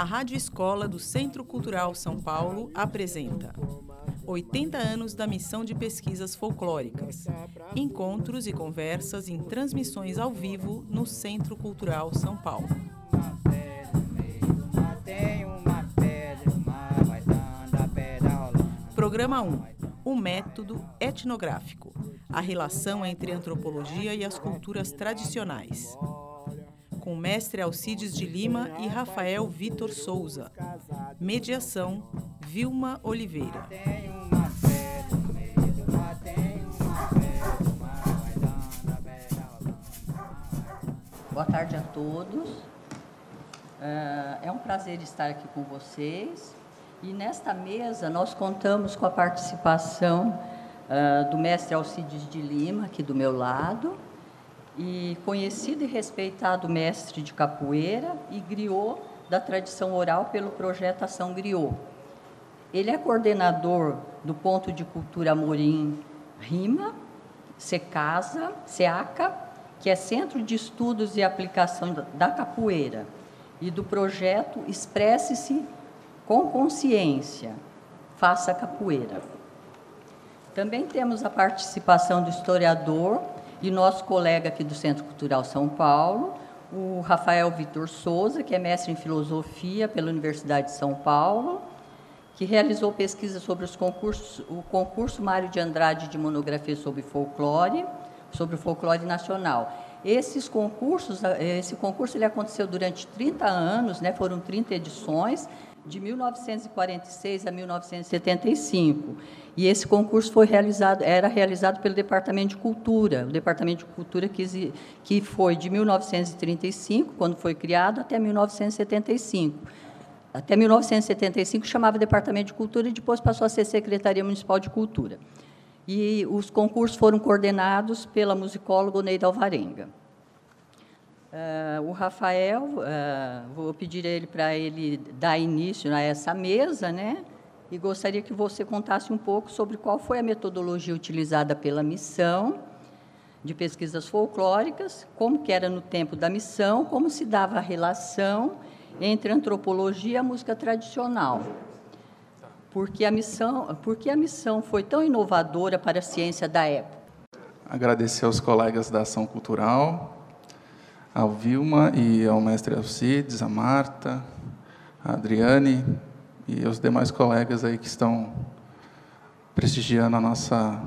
A Rádio Escola do Centro Cultural São Paulo apresenta 80 anos da missão de pesquisas folclóricas. Encontros e conversas em transmissões ao vivo no Centro Cultural São Paulo. Programa 1. O método etnográfico. A relação entre a antropologia e as culturas tradicionais com mestre Alcides de Lima e Rafael Vitor Souza. Mediação, Vilma Oliveira. Boa tarde a todos. Ah, é um prazer estar aqui com vocês. E nesta mesa nós contamos com a participação ah, do mestre Alcides de Lima, aqui do meu lado, e conhecido e respeitado mestre de capoeira e griot da tradição oral pelo projeto Ação Griot. Ele é coordenador do Ponto de Cultura Amorim Rima, Secasa, SEACA, que é Centro de Estudos e Aplicação da Capoeira, e do projeto Expresse-se com Consciência, Faça Capoeira. Também temos a participação do historiador e nosso colega aqui do Centro Cultural São Paulo, o Rafael Vitor Souza, que é mestre em filosofia pela Universidade de São Paulo, que realizou pesquisa sobre os concursos, o concurso Mário de Andrade de monografia sobre folclore, sobre o folclore nacional. Esses concursos, esse concurso ele aconteceu durante 30 anos, né, foram 30 edições, de 1946 a 1975. E esse concurso foi realizado, era realizado pelo Departamento de Cultura, o Departamento de Cultura que, que foi de 1935, quando foi criado, até 1975. Até 1975 chamava Departamento de Cultura e depois passou a ser Secretaria Municipal de Cultura. E os concursos foram coordenados pela musicóloga Neida Alvarenga. Uh, o Rafael, uh, vou pedir ele para ele dar início a essa mesa, né? E gostaria que você contasse um pouco sobre qual foi a metodologia utilizada pela missão de pesquisas folclóricas, como que era no tempo da missão, como se dava a relação entre a antropologia e a música tradicional. Porque a missão, porque a missão foi tão inovadora para a ciência da época. Agradecer aos colegas da ação cultural, ao Vilma e ao mestre Alcides, a Marta, a Adriane e os demais colegas aí que estão prestigiando a nossa,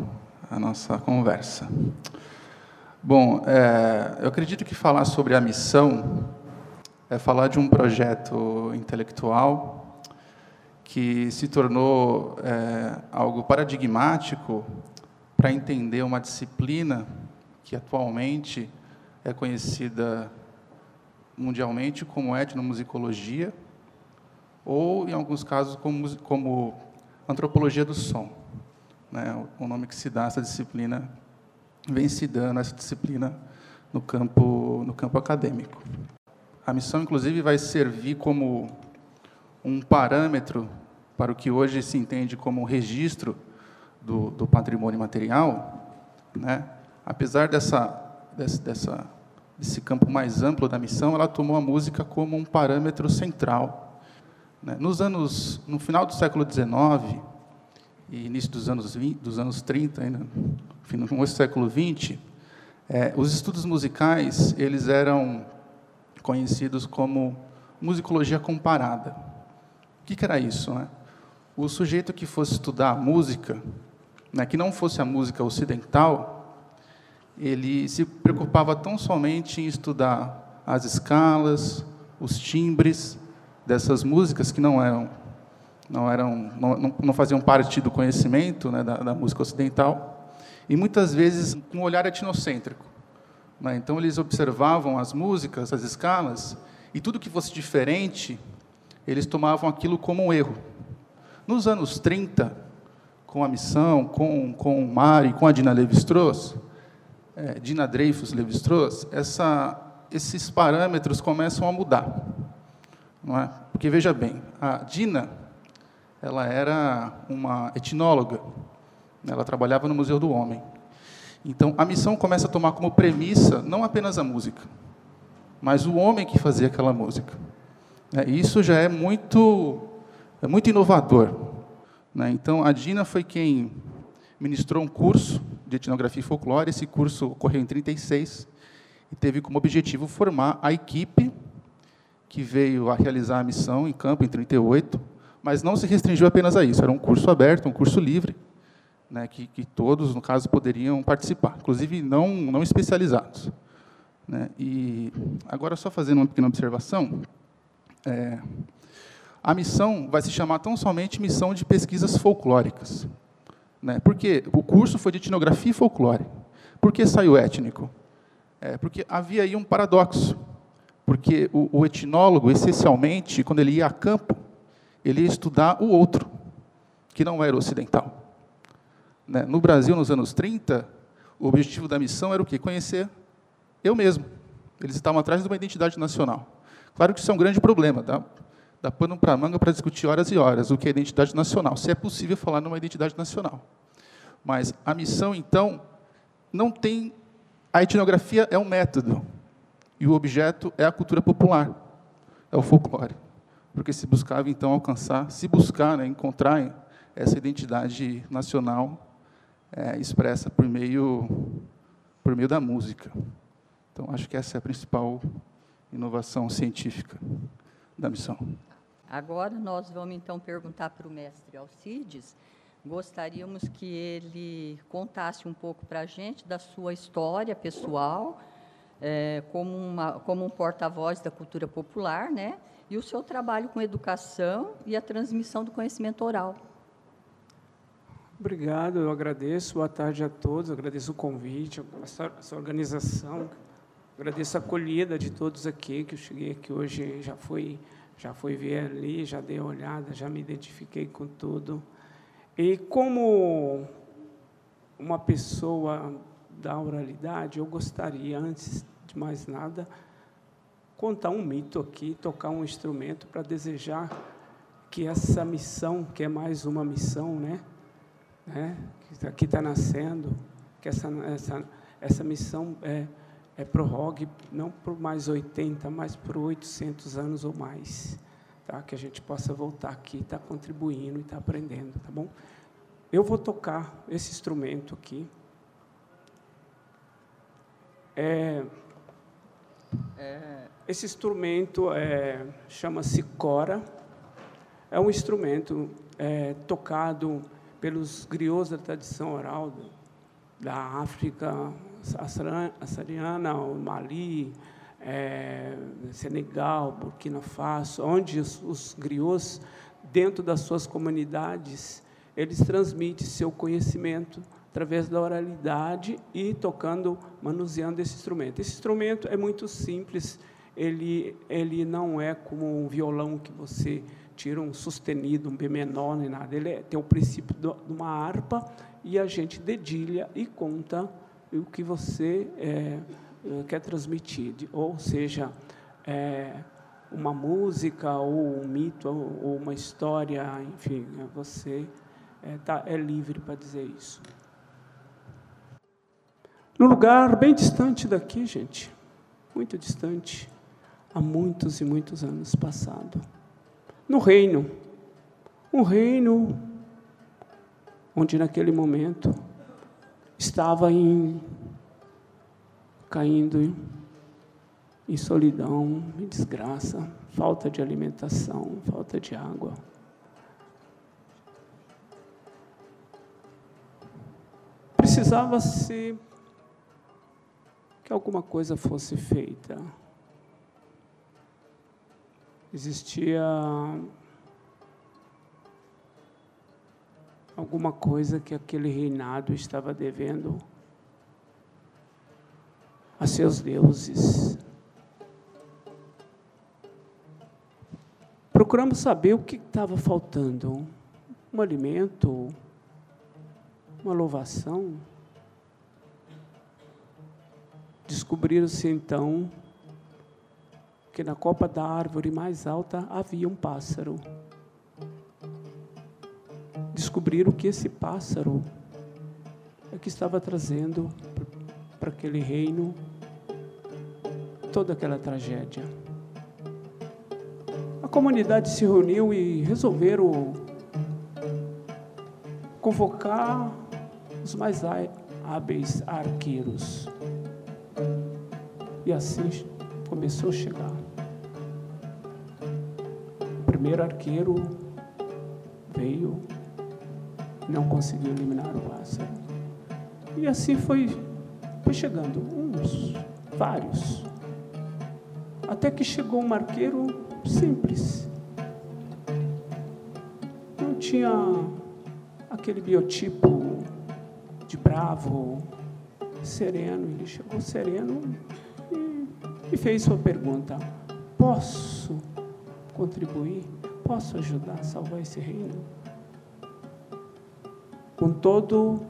a nossa conversa. Bom, é, eu acredito que falar sobre a missão é falar de um projeto intelectual que se tornou é, algo paradigmático para entender uma disciplina que atualmente é conhecida mundialmente como etnomusicologia, ou, em alguns casos, como, como antropologia do som. Né? O nome que se dá a essa disciplina, vem se dando essa disciplina no campo, no campo acadêmico. A missão, inclusive, vai servir como um parâmetro para o que hoje se entende como um registro do, do patrimônio material, né? apesar dessa dessa, desse campo mais amplo da missão, ela tomou a música como um parâmetro central. Né? Nos anos, no final do século XIX e início dos anos 20, dos anos 30, ainda, no começo do século XX, é, os estudos musicais eles eram conhecidos como musicologia comparada. O que, que era isso? Né? O sujeito que fosse estudar música, né, que não fosse a música ocidental, ele se preocupava tão somente em estudar as escalas, os timbres dessas músicas que não eram não eram não, não faziam parte do conhecimento né, da, da, música ocidental e muitas vezes com um olhar etnocêntrico. Né? Então eles observavam as músicas, as escalas e tudo que fosse diferente eles tomavam aquilo como um erro. Nos anos 30, com a missão, com, com o Mário, com a Dina Levi-Strauss, é, Dina Dreyfus Levi-Strauss, essa, esses parâmetros começam a mudar. Não é? Porque, veja bem, a Dina ela era uma etnóloga, ela trabalhava no Museu do Homem. Então, a missão começa a tomar como premissa não apenas a música, mas o homem que fazia aquela música. É, isso já é muito, é muito inovador. Né? Então, a Dina foi quem ministrou um curso de etnografia e folclore. Esse curso ocorreu em 36 e teve como objetivo formar a equipe que veio a realizar a missão em campo em 38, mas não se restringiu apenas a isso. Era um curso aberto, um curso livre, né, que, que todos, no caso, poderiam participar, inclusive não, não especializados. Né? E agora, só fazendo uma pequena observação, é, a missão vai se chamar tão somente Missão de Pesquisas Folclóricas. Né? Porque o curso foi de etnografia e folclore. Por que saiu étnico? É, porque havia aí um paradoxo. Porque o, o etnólogo, essencialmente, quando ele ia a campo, ele ia estudar o outro, que não era ocidental. Né? No Brasil, nos anos 30, o objetivo da missão era o quê? Conhecer eu mesmo. Eles estavam atrás de uma identidade nacional. Claro que isso é um grande problema, dá, dá pano para manga para discutir horas e horas o que é identidade nacional, se é possível falar numa identidade nacional. Mas a missão, então, não tem. A etnografia é um método, e o objeto é a cultura popular, é o folclore. Porque se buscava, então, alcançar, se buscar, né, encontrar essa identidade nacional é, expressa por meio, por meio da música. Então, acho que essa é a principal inovação científica da missão. Agora nós vamos então perguntar para o mestre Alcides. Gostaríamos que ele contasse um pouco para a gente da sua história pessoal, é, como, uma, como um porta-voz da cultura popular, né? E o seu trabalho com educação e a transmissão do conhecimento oral. Obrigado, eu agradeço. Boa tarde a todos. agradeço o convite, essa, organização. Agradeço a acolhida de todos aqui, que eu cheguei aqui hoje, já fui, já fui ver ali, já dei uma olhada, já me identifiquei com tudo. E como uma pessoa da oralidade, eu gostaria, antes de mais nada, contar um mito aqui, tocar um instrumento para desejar que essa missão, que é mais uma missão, né? né, que aqui está nascendo, que essa, essa, essa missão é, é prorrogue não por mais 80, mas por 800 anos ou mais. Tá? Que a gente possa voltar aqui, estar tá contribuindo e estar tá aprendendo, tá bom? Eu vou tocar esse instrumento aqui. É, é, esse instrumento é, chama-se cora. É um instrumento é, tocado pelos griots da tradição oral da África açoriana, o Mali, é, Senegal, Burkina Faso, onde os, os griots, dentro das suas comunidades, eles transmitem seu conhecimento através da oralidade e tocando, manuseando esse instrumento. Esse instrumento é muito simples, ele, ele não é como um violão que você tira um sustenido, um B menor, nem nada. Ele é, tem o princípio de uma harpa e a gente dedilha e conta o que você é, é, quer transmitir. Ou seja, é, uma música, ou um mito, ou uma história, enfim, você é, tá, é livre para dizer isso. No lugar bem distante daqui, gente, muito distante, há muitos e muitos anos passado no reino. Um reino onde naquele momento estava em, caindo em, em solidão, em desgraça, falta de alimentação, falta de água. Precisava-se que alguma coisa fosse feita existia alguma coisa que aquele reinado estava devendo a seus deuses. Procuramos saber o que estava faltando: um alimento, uma louvação. Descobriram-se então que na copa da árvore mais alta havia um pássaro. Descobriram que esse pássaro é que estava trazendo para aquele reino toda aquela tragédia. comunidade se reuniu e resolveram convocar os mais hábeis arqueiros. E assim começou a chegar. O primeiro arqueiro veio, não conseguiu eliminar o pássaro. E assim foi, foi chegando, uns, vários. Até que chegou um arqueiro simples. Não tinha aquele biotipo de bravo, sereno. Ele chegou sereno e, fez sua pergunta: Posso contribuir? Posso ajudar a salvar esse reino? Com todo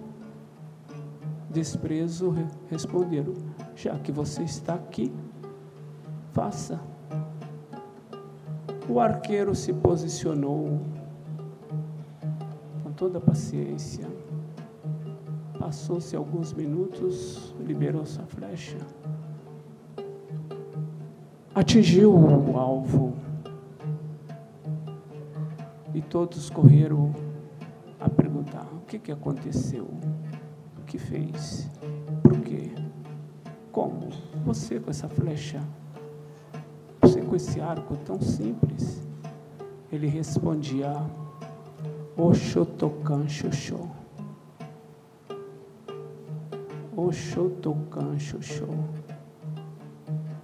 desprezo, responderam: Já que você está aqui, faça. O arqueiro se posicionou toda a paciência. Passou-se alguns minutos, liberou sua flecha. Atingiu o alvo. E todos correram a perguntar: o que, que aconteceu? O que fez? Por quê? Como? Você com essa flecha? Você com esse arco tão simples? Ele respondia: Oxotocan Xoxó. Oxotocan Xoxó.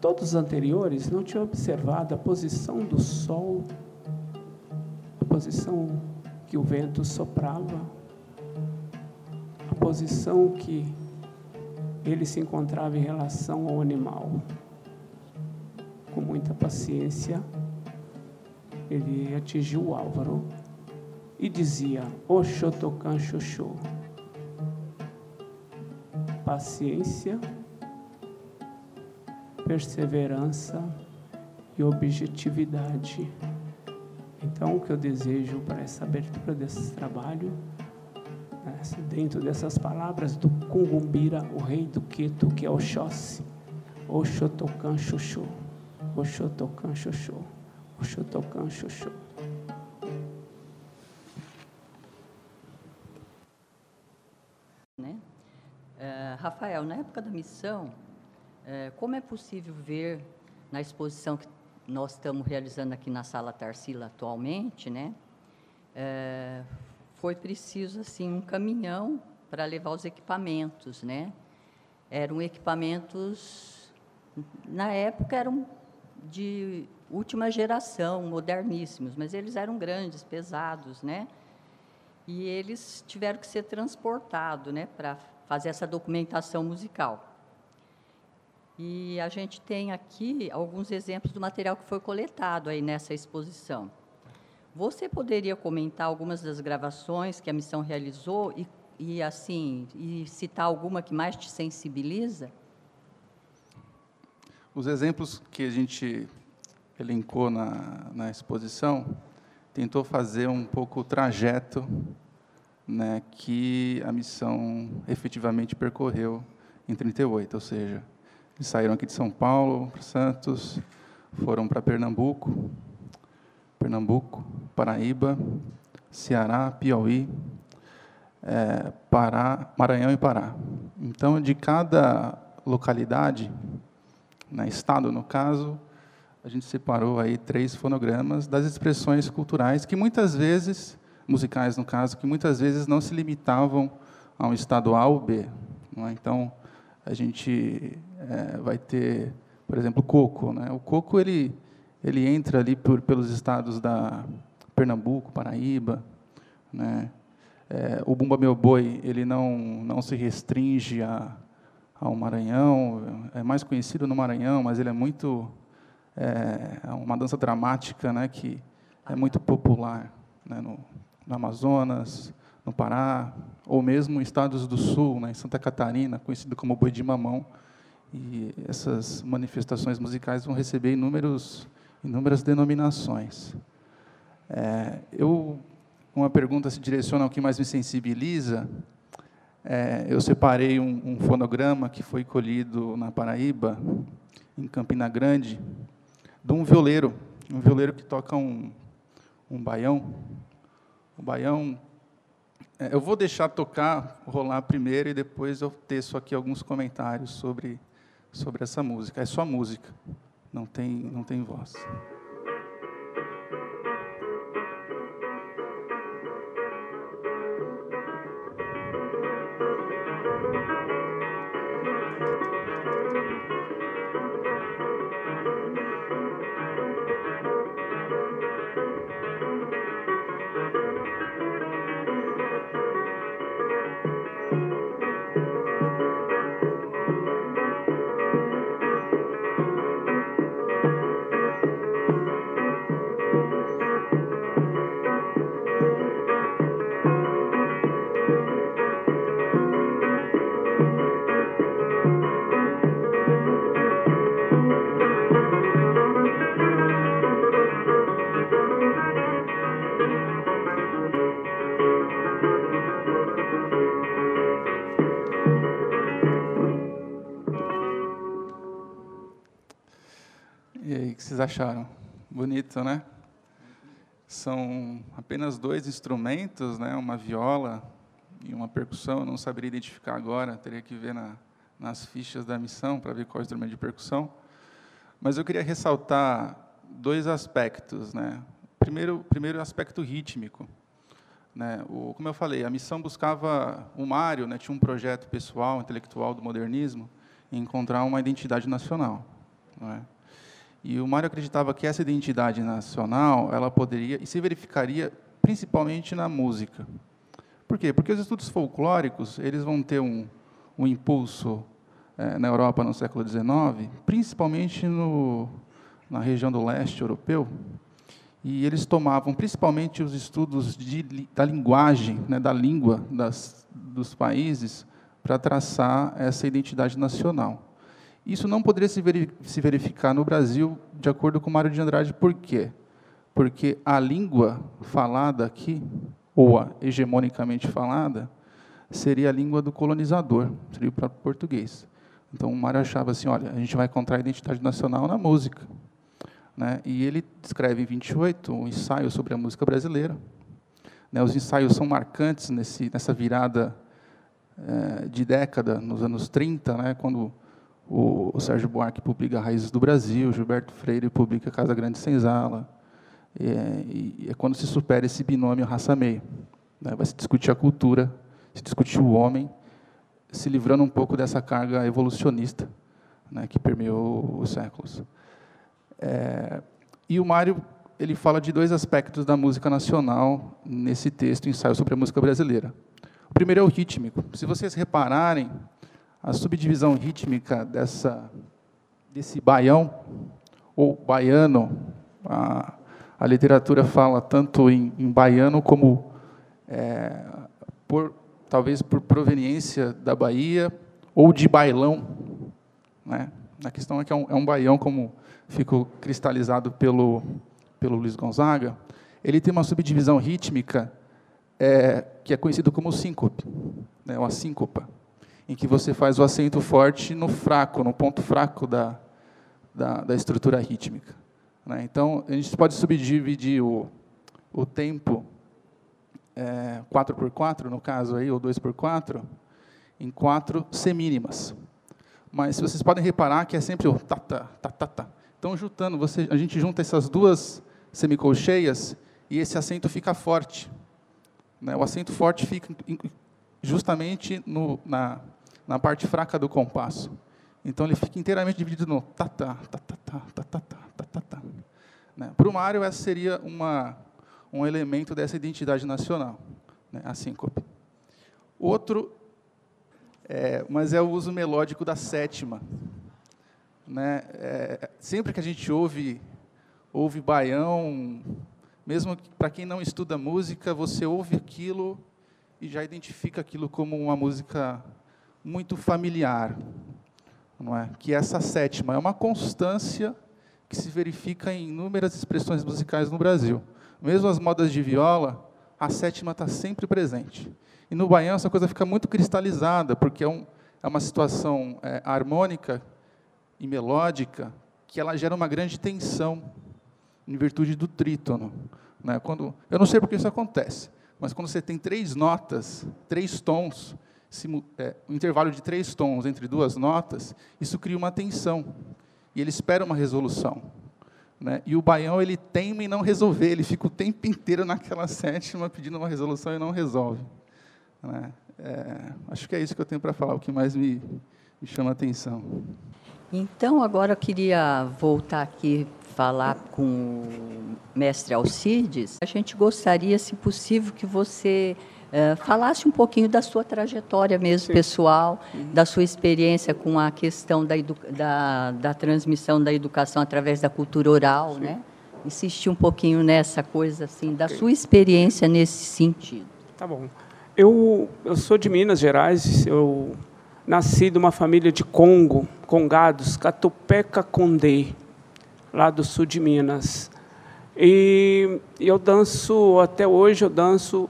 Todos os anteriores não tinham observado a posição do sol, a posição que o vento soprava, a posição que ele se encontrava em relação ao animal. Com muita paciência, ele atingiu o Álvaro e dizia: Oxotocan Xoxô. Paciência, perseverança e objetividade. Então, o que eu desejo para essa abertura desse trabalho, né, dentro dessas palavras do Kungumbira, o rei do Queto, que é Oxóssi, Oxotocan Xoxô, Oxotocan Xoxô, Oxotocan Xoxô. Rafael, na época da missão, é, como é possível ver na exposição que nós estamos realizando aqui na Sala Tarsila atualmente, né? É, foi preciso assim um caminhão para levar os equipamentos, né? Eram equipamentos na época eram de última geração, moderníssimos, mas eles eram grandes, pesados, né? E eles tiveram que ser transportados, né, para fazer essa documentação musical. E a gente tem aqui alguns exemplos do material que foi coletado aí nessa exposição. Você poderia comentar algumas das gravações que a missão realizou e, e assim e citar alguma que mais te sensibiliza? Os exemplos que a gente elencou na, na exposição tentou fazer um pouco o trajeto né, que a missão efetivamente percorreu em 38, ou seja, saíram aqui de São Paulo para Santos, foram para Pernambuco, Pernambuco, Paraíba, Ceará, Piauí, é, Pará, Maranhão e Pará. Então, de cada localidade, né, estado no caso, a gente separou aí três fonogramas das expressões culturais que muitas vezes musicais, no caso, que muitas vezes não se limitavam a um estado A ou B. É? Então, a gente é, vai ter, por exemplo, coco. Né? O coco ele, ele entra ali por, pelos estados da Pernambuco, Paraíba. Né? É, o Bumba Meu Boi ele não, não se restringe a, ao Maranhão, é mais conhecido no Maranhão, mas ele é muito é, é uma dança dramática, né, que é muito popular né, no, no Amazonas, no Pará, ou mesmo em estados do Sul, né, em Santa Catarina, conhecido como Boi de Mamão. E essas manifestações musicais vão receber inúmeros, inúmeras denominações. É, eu, uma pergunta se direciona ao que mais me sensibiliza. É, eu separei um, um fonograma que foi colhido na Paraíba, em Campina Grande, de um violeiro um violeiro que toca um, um baião. O baião, é, eu vou deixar tocar, rolar primeiro, e depois eu teço aqui alguns comentários sobre, sobre essa música. É só música, não tem, não tem voz. Vocês acharam? Bonito, né? São apenas dois instrumentos, né? Uma viola e uma percussão. Eu não saberia identificar agora, teria que ver na, nas fichas da missão para ver qual é o instrumento de percussão. Mas eu queria ressaltar dois aspectos, né? Primeiro, primeiro aspecto rítmico. Né? O, como eu falei, a missão buscava o Mário, né? Tinha um projeto pessoal, intelectual do modernismo, encontrar uma identidade nacional, não é? E o Mário acreditava que essa identidade nacional ela poderia e se verificaria principalmente na música. Por quê? Porque os estudos folclóricos eles vão ter um, um impulso é, na Europa no século XIX, principalmente no, na região do leste europeu, e eles tomavam principalmente os estudos de, da linguagem, né, da língua das, dos países, para traçar essa identidade nacional. Isso não poderia se verificar no Brasil, de acordo com Mário de Andrade, por quê? Porque a língua falada aqui, ou a hegemonicamente falada, seria a língua do colonizador, seria o próprio português. Então, o Mário achava assim, olha, a gente vai encontrar a identidade nacional na música. Né? E ele escreve em 28 um ensaio sobre a música brasileira. Né? Os ensaios são marcantes nesse, nessa virada é, de década, nos anos 30, né? quando o, Sérgio Buarque publica Raízes do Brasil, Gilberto Freire publica Casa Grande Senzala. É, e é quando se supera esse binômio raça-meio. Né? Vai se discutir a cultura, se discutir o homem, se livrando um pouco dessa carga evolucionista né, que permeou os séculos. É, e o Mário ele fala de dois aspectos da música nacional nesse texto, ensaio sobre a música brasileira. O primeiro é o rítmico. Se vocês repararem, a subdivisão rítmica dessa, desse baião, ou baiano, a, a literatura fala tanto em, em baiano como, é, por, talvez por proveniência da Bahia, ou de bailão. Né? A questão é que é um, é um baião, como ficou cristalizado pelo, pelo Luiz Gonzaga, ele tem uma subdivisão rítmica é, que é conhecido como síncope, né, ou a síncopa em que você faz o acento forte no fraco, no ponto fraco da, da, da estrutura rítmica. Né? Então, a gente pode subdividir o, o tempo é, 4x4, no caso, aí, ou 2x4, em quatro semínimas. Mas vocês podem reparar que é sempre o ta, ta, ta, ta, ta. Então, juntando, você, a gente junta essas duas semicolcheias e esse acento fica forte. Né? O acento forte fica justamente no, na, na parte fraca do compasso. Então ele fica inteiramente dividido no ta ta ta ta ta ta ta ta ta ta ta. Né? Para o Mário, essa seria uma, um elemento dessa identidade nacional, né? a síncope. Outro, é, mas é o uso melódico da sétima. Né? É, sempre que a gente ouve, ouve baião, mesmo que, para quem não estuda música, você ouve aquilo e já identifica aquilo como uma música muito familiar, não é? Que essa sétima é uma constância que se verifica em inúmeras expressões musicais no Brasil. Mesmo as modas de viola, a sétima está sempre presente. E no baião essa coisa fica muito cristalizada, porque é, um, é uma situação é, harmônica e melódica que ela gera uma grande tensão. em virtude do trítono. Né? Quando, eu não sei porque isso acontece, mas quando você tem três notas, três tons, é, um intervalo de três tons entre duas notas, isso cria uma tensão. E ele espera uma resolução. Né? E o baião ele teme em não resolver, ele fica o tempo inteiro naquela sétima pedindo uma resolução e não resolve. Né? É, acho que é isso que eu tenho para falar, o que mais me, me chama a atenção. Então, agora eu queria voltar aqui falar com o mestre Alcides. A gente gostaria, se possível, que você uh, falasse um pouquinho da sua trajetória mesmo Sim. pessoal, uhum. da sua experiência com a questão da, da, da, transmissão da educação através da cultura oral, Sim. né? Insistir um pouquinho nessa coisa assim, da okay. sua experiência nesse sentido. Tá bom. Eu, eu sou de Minas Gerais, eu nasci de uma família de Congo, congados, Catupeca Condé, lá do sul de Minas. E eu danço, até hoje eu danço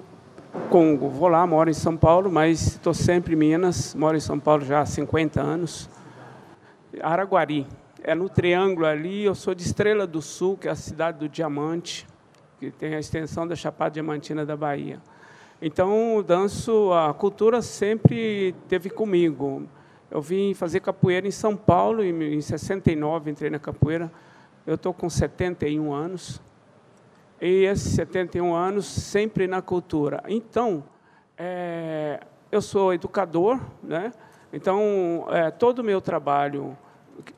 Congo. Vou lá, moro em São Paulo, mas estou sempre em Minas, moro em São Paulo já há 50 anos. Araguari, é no triângulo ali, eu sou de Estrela do Sul, que é a cidade do diamante, que tem a extensão da Chapada Diamantina da Bahia. Então, danço, a cultura sempre teve comigo. Eu vim fazer capoeira em São Paulo, em 69 entrei na capoeira. Eu estou com 71 anos. E esses 71 anos sempre na cultura. Então, é, eu sou educador, né? Então, é, todo o meu trabalho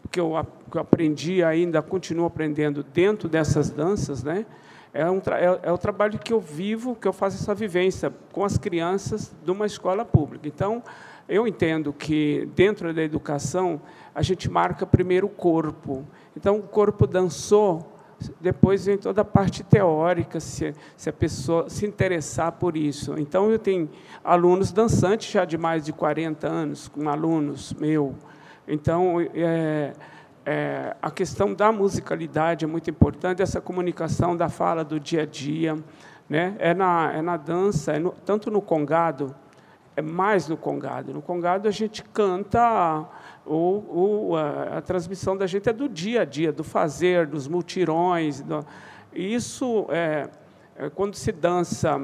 que eu, que eu aprendi ainda, continuo aprendendo dentro dessas danças, né? É, um é, é, o trabalho que eu vivo, que eu faço essa vivência com as crianças de uma escola pública. Então, eu entendo que dentro da educação a gente marca primeiro o corpo. Então, o corpo dançou, depois vem toda a parte teórica, se, se a pessoa se interessar por isso. Então, eu tenho alunos dançantes já de mais de 40 anos, com alunos meu. Então, é, é, a questão da musicalidade é muito importante, essa comunicação da fala do dia a dia. Né? É, na, é na dança, é no, tanto no congado, é mais no congado. No congado a gente canta, ou, a, a, transmissão da gente é do dia a dia, do fazer, dos multirões. Do, isso é, é, quando se dança,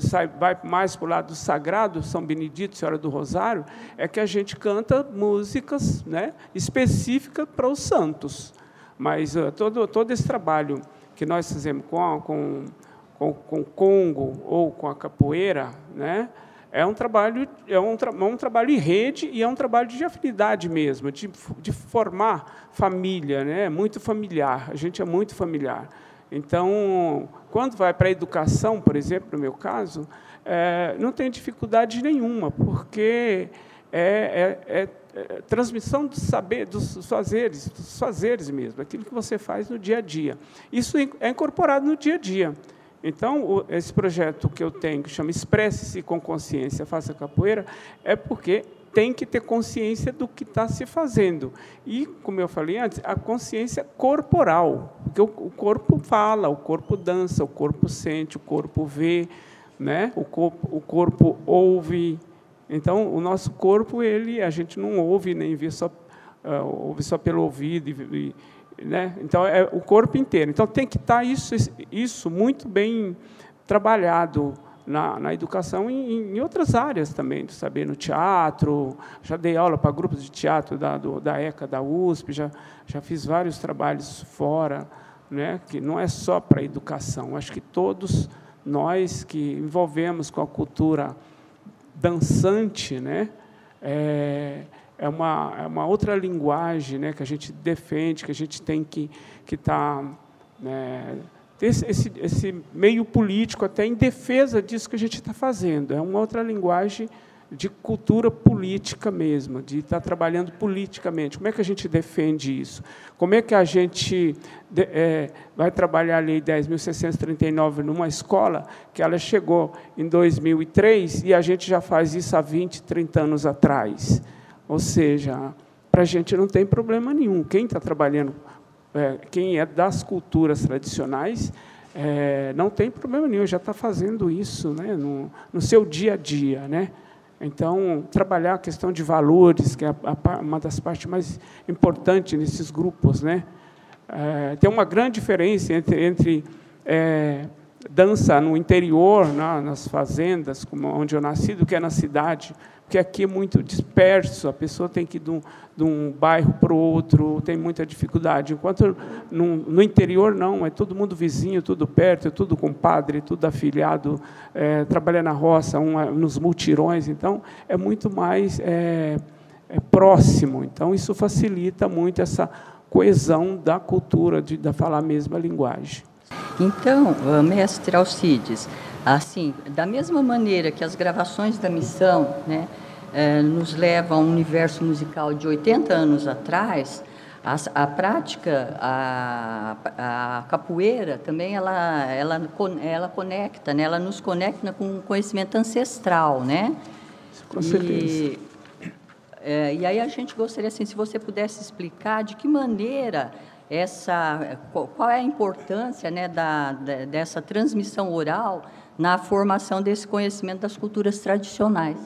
sai, vai mais para o lado do sagrado, São Benedito, Senhora do Rosário, é que a gente canta músicas né, específicas para os santos. Mas uh, todo, todo esse trabalho que nós fazemos com, com, com, com o Congo ou com a capoeira, né, é um trabalho é um, tra é um trabalho em rede e é um trabalho de afinidade mesmo, de, de formar família, né? muito familiar. A gente é muito familiar. Então, quando vai para a educação, por exemplo, no meu caso, é, não tem dificuldade nenhuma, porque é, é, é, é transmissão do saber, dos fazeres, dos fazeres mesmo, aquilo que você faz no dia a dia. Isso é incorporado no dia a dia. Então, esse projeto que eu tenho, que chama Expresse-se com Consciência, Faça Capoeira, é porque tem que ter consciência do que está se fazendo. E, como eu falei antes, a consciência corporal, porque o, o, corpo fala, o corpo dança, o corpo sente, o corpo vê, né? o, corpo, o corpo ouve. Então, o nosso corpo, ele, a gente não ouve nem vê só, uh, ouve só pelo ouvido. E, e, né? Então, é o corpo inteiro. Então, tem que estar tá isso, isso muito bem trabalhado na, na educação em, em, outras áreas também, do saber no teatro, já dei aula para grupos de teatro da, do, da ECA, da USP, já, já fiz vários trabalhos fora, né, que não é só para a educação, acho que todos nós que envolvemos com a cultura dançante, né, é, é, uma, é uma outra linguagem né, que a gente defende, que a gente tem que estar... Que tá, né, esse, esse, esse meio político até em defesa disso que a gente está fazendo. É uma outra linguagem de cultura política mesmo, de estar trabalhando politicamente. Como é que a gente defende isso? Como é que a gente é, vai trabalhar a Lei 10.639 numa escola que ela chegou em 2003 e a gente já faz isso há 20, 30 anos atrás? Ou seja, para a gente não tem problema nenhum. Quem está trabalhando é, quem é das culturas tradicionais, é, não tem problema nenhum, já está fazendo isso né, no, no, seu dia a dia. Né? Então, trabalhar a questão de valores, que é a, a, uma das partes mais importantes nesses grupos. Né? É, tem uma grande diferença entre, entre é, dança no interior, na, nas fazendas, como onde eu nasci, do que é na cidade, porque aqui é muito disperso, a pessoa tem que ir de um, de um bairro para o outro, tem muita dificuldade. Enquanto no, no, interior, não, é todo mundo vizinho, tudo perto, é tudo compadre, tudo afiliado, é, trabalha na roça, um, é, nos multirões, então é muito mais é, é próximo. Então, isso facilita muito essa coesão da cultura, de, de falar a mesma linguagem. Então, mestre Alcides, assim, da mesma maneira que as gravações da missão, né, eh, nos levam a um universo musical de 80 anos atrás, a, a prática, a, a, capoeira também ela, ela, ela conecta, né? ela nos conecta com o conhecimento ancestral, né? Com certeza. E, é, e aí a gente gostaria, assim, se você pudesse explicar de que maneira essa, qual é a importância né, da, dessa transmissão oral na formação desse conhecimento das culturas tradicionais.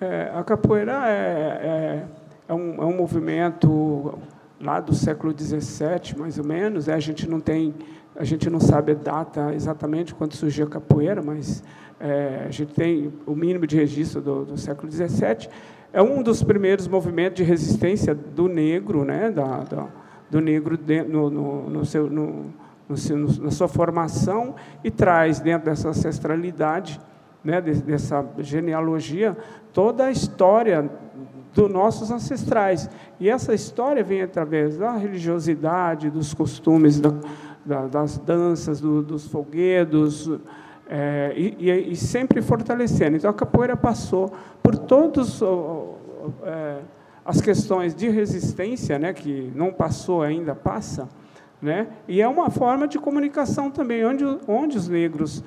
É, a capoeira é, é, é, um, é um movimento lá do século XVII, mais ou menos. Né? A gente não tem, a gente não sabe a data exatamente quando surgiu a capoeira, mas é, a gente tem o mínimo de registro do, do século XVII é um dos primeiros movimentos de resistência do negro, né, da, da do negro no, no, no seu, no, na sua formação e traz dentro dessa ancestralidade, né, dessa genealogia, toda a história dos nossos ancestrais. E essa história vem através da religiosidade, dos costumes, da, da, das danças, do, dos folguedos, é, e, e, sempre fortalecendo. Então, a capoeira passou por todas é, as questões de resistência, né, que não passou ainda, passa, né, e é uma forma de comunicação também, onde, onde os negros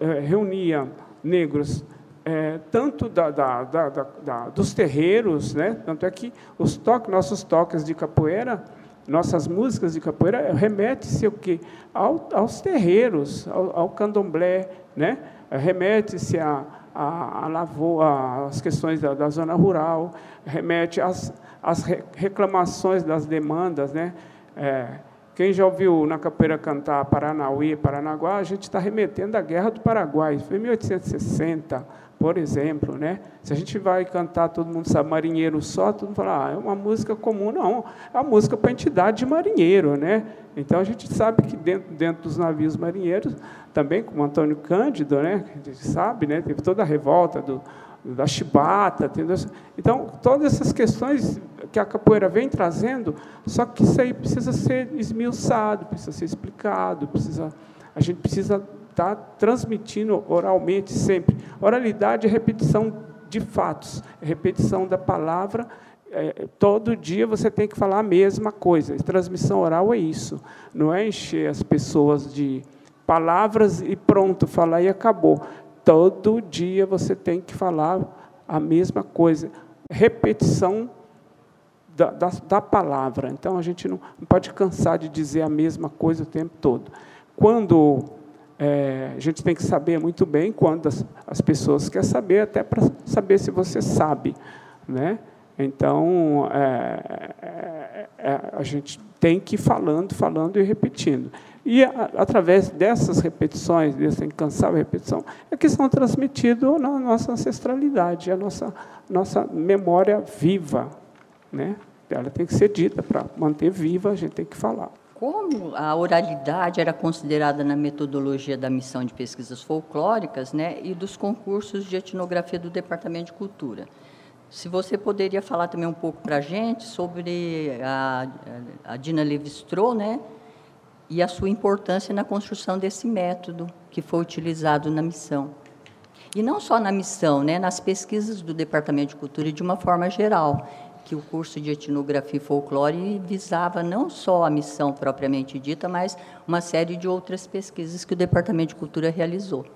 é, é reuniam negros é, tanto da, da, da, dos terreiros, né, tanto é que os toques, nossos toques de capoeira nossas músicas de capoeira remete-se ao quê? Ao, aos terreiros, ao, ao candomblé, né? remete-se a, a, a lavoura, às questões da, da, zona rural, remete às, às reclamações das demandas. Né? É, quem já ouviu na capoeira cantar Paranauê, Paranaguá, a gente está remetendo à Guerra do Paraguai, foi em 1860, por exemplo, né? Se a gente vai cantar, todo mundo sabe, marinheiro só, todo mundo fala, ah, é uma música comum, não, é uma música para a entidade de marinheiro, né? Então a gente sabe que dentro, dentro dos navios marinheiros, também como Antônio Cândido, né? A gente sabe, né? Teve toda a revolta do, da chibata, entendeu? Então todas essas questões que a capoeira vem trazendo, só que isso aí precisa ser esmiuçado, precisa ser explicado, precisa, a gente precisa está transmitindo oralmente sempre. Oralidade é repetição de fatos, é repetição da palavra. É, todo dia você tem que falar a mesma coisa. Transmissão oral é isso. Não é encher as pessoas de palavras e pronto, falar e acabou. Todo dia você tem que falar a mesma coisa. Repetição da, da, da palavra. Então a gente não, pode cansar de dizer a mesma coisa o tempo todo. Quando é, a gente tem que saber muito bem quando as, as pessoas querem saber, até para saber se você sabe. Né? Então, é, é, é, a gente tem que ir falando, falando e repetindo. E, a, através dessas repetições, dessa incansável repetição, é que são transmitidos na nossa ancestralidade, a nossa, nossa memória viva. Né? Ela tem que ser dita para manter viva, a gente tem que falar. Como a oralidade era considerada na metodologia da missão de pesquisas folclóricas né, e dos concursos de etnografia do Departamento de Cultura. Se você poderia falar também um pouco para a gente sobre a, a Dina Levi-Strauss, né, e a sua importância na construção desse método que foi utilizado na missão. E não só na missão, né, nas pesquisas do Departamento de Cultura de uma forma geral que o curso de etnografia e folclore visava não só a missão propriamente dita, mas uma série de outras pesquisas que o Departamento de Cultura realizou.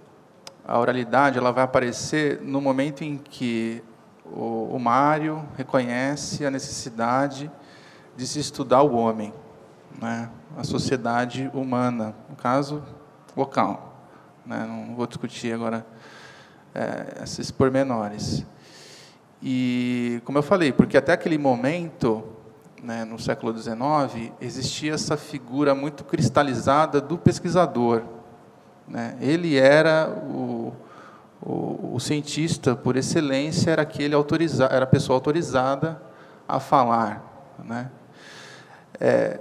A oralidade ela vai aparecer no momento em que o, o Mário reconhece a necessidade de se estudar o homem, né? a sociedade humana, no caso, local. Né? Não vou discutir agora é, esses pormenores. E, como eu falei, porque até aquele momento né, no século XIX, existia essa figura muito cristalizada do pesquisador. Né? Ele era o, o, o, cientista por excelência, era aquele autoriza, era a pessoa autorizada a falar. Né? É,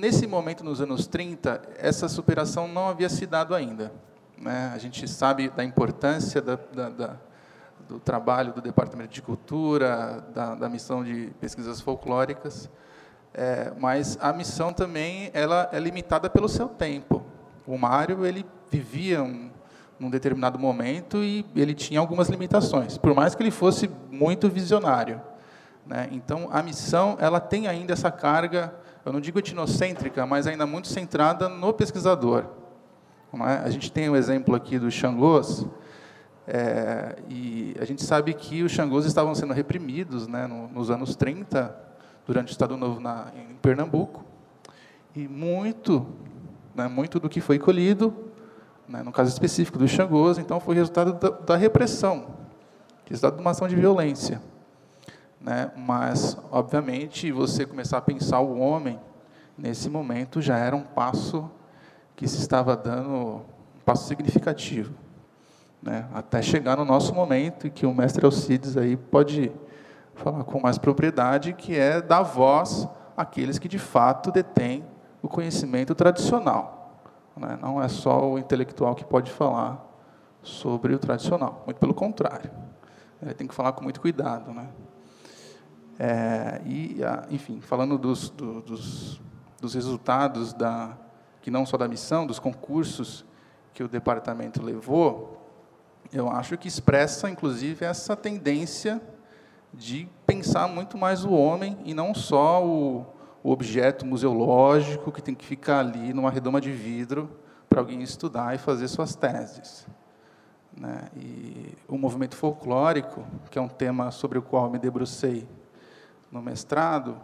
nesse momento, nos anos 30, essa superação não havia se dado ainda. Né? A gente sabe da importância da, da, da, do trabalho do Departamento de Cultura, da, missão de pesquisas folclóricas, é, mas a missão também ela é limitada pelo seu tempo. O Mário ele vivia um, num determinado momento e ele tinha algumas limitações, por mais que ele fosse muito visionário. Né? Então, a missão ela tem ainda essa carga, eu não digo etnocêntrica, mas ainda muito centrada no pesquisador. É? A gente tem o um exemplo aqui dos Xangôs, é, e a gente sabe que os Xangôs estavam sendo reprimidos né, nos anos 30, durante o Estado Novo na, em Pernambuco, e muito, né, muito do que foi colhido, né, no caso específico dos Xangôs, então foi resultado da, da repressão, resultado de uma ação de violência. Né? Mas, obviamente, você começar a pensar o homem nesse momento já era um passo que se estava dando um passo significativo, né? Até chegar no nosso momento e que o mestre Alcides aí pode falar com mais propriedade, que é dar voz àqueles que de fato detêm o conhecimento tradicional. Né? Não é só o intelectual que pode falar sobre o tradicional, muito pelo contrário. Ele tem que falar com muito cuidado, né? É, e, enfim, falando dos, do, dos, dos resultados da, que não só da missão, dos concursos que o departamento levou, eu acho que expressa, inclusive, essa tendência de pensar muito mais o homem e não só o, o objeto museológico que tem que ficar ali numa redoma de vidro para alguém estudar e fazer suas teses. Né? E o movimento folclórico, que é um tema sobre o qual me debrucei no mestrado,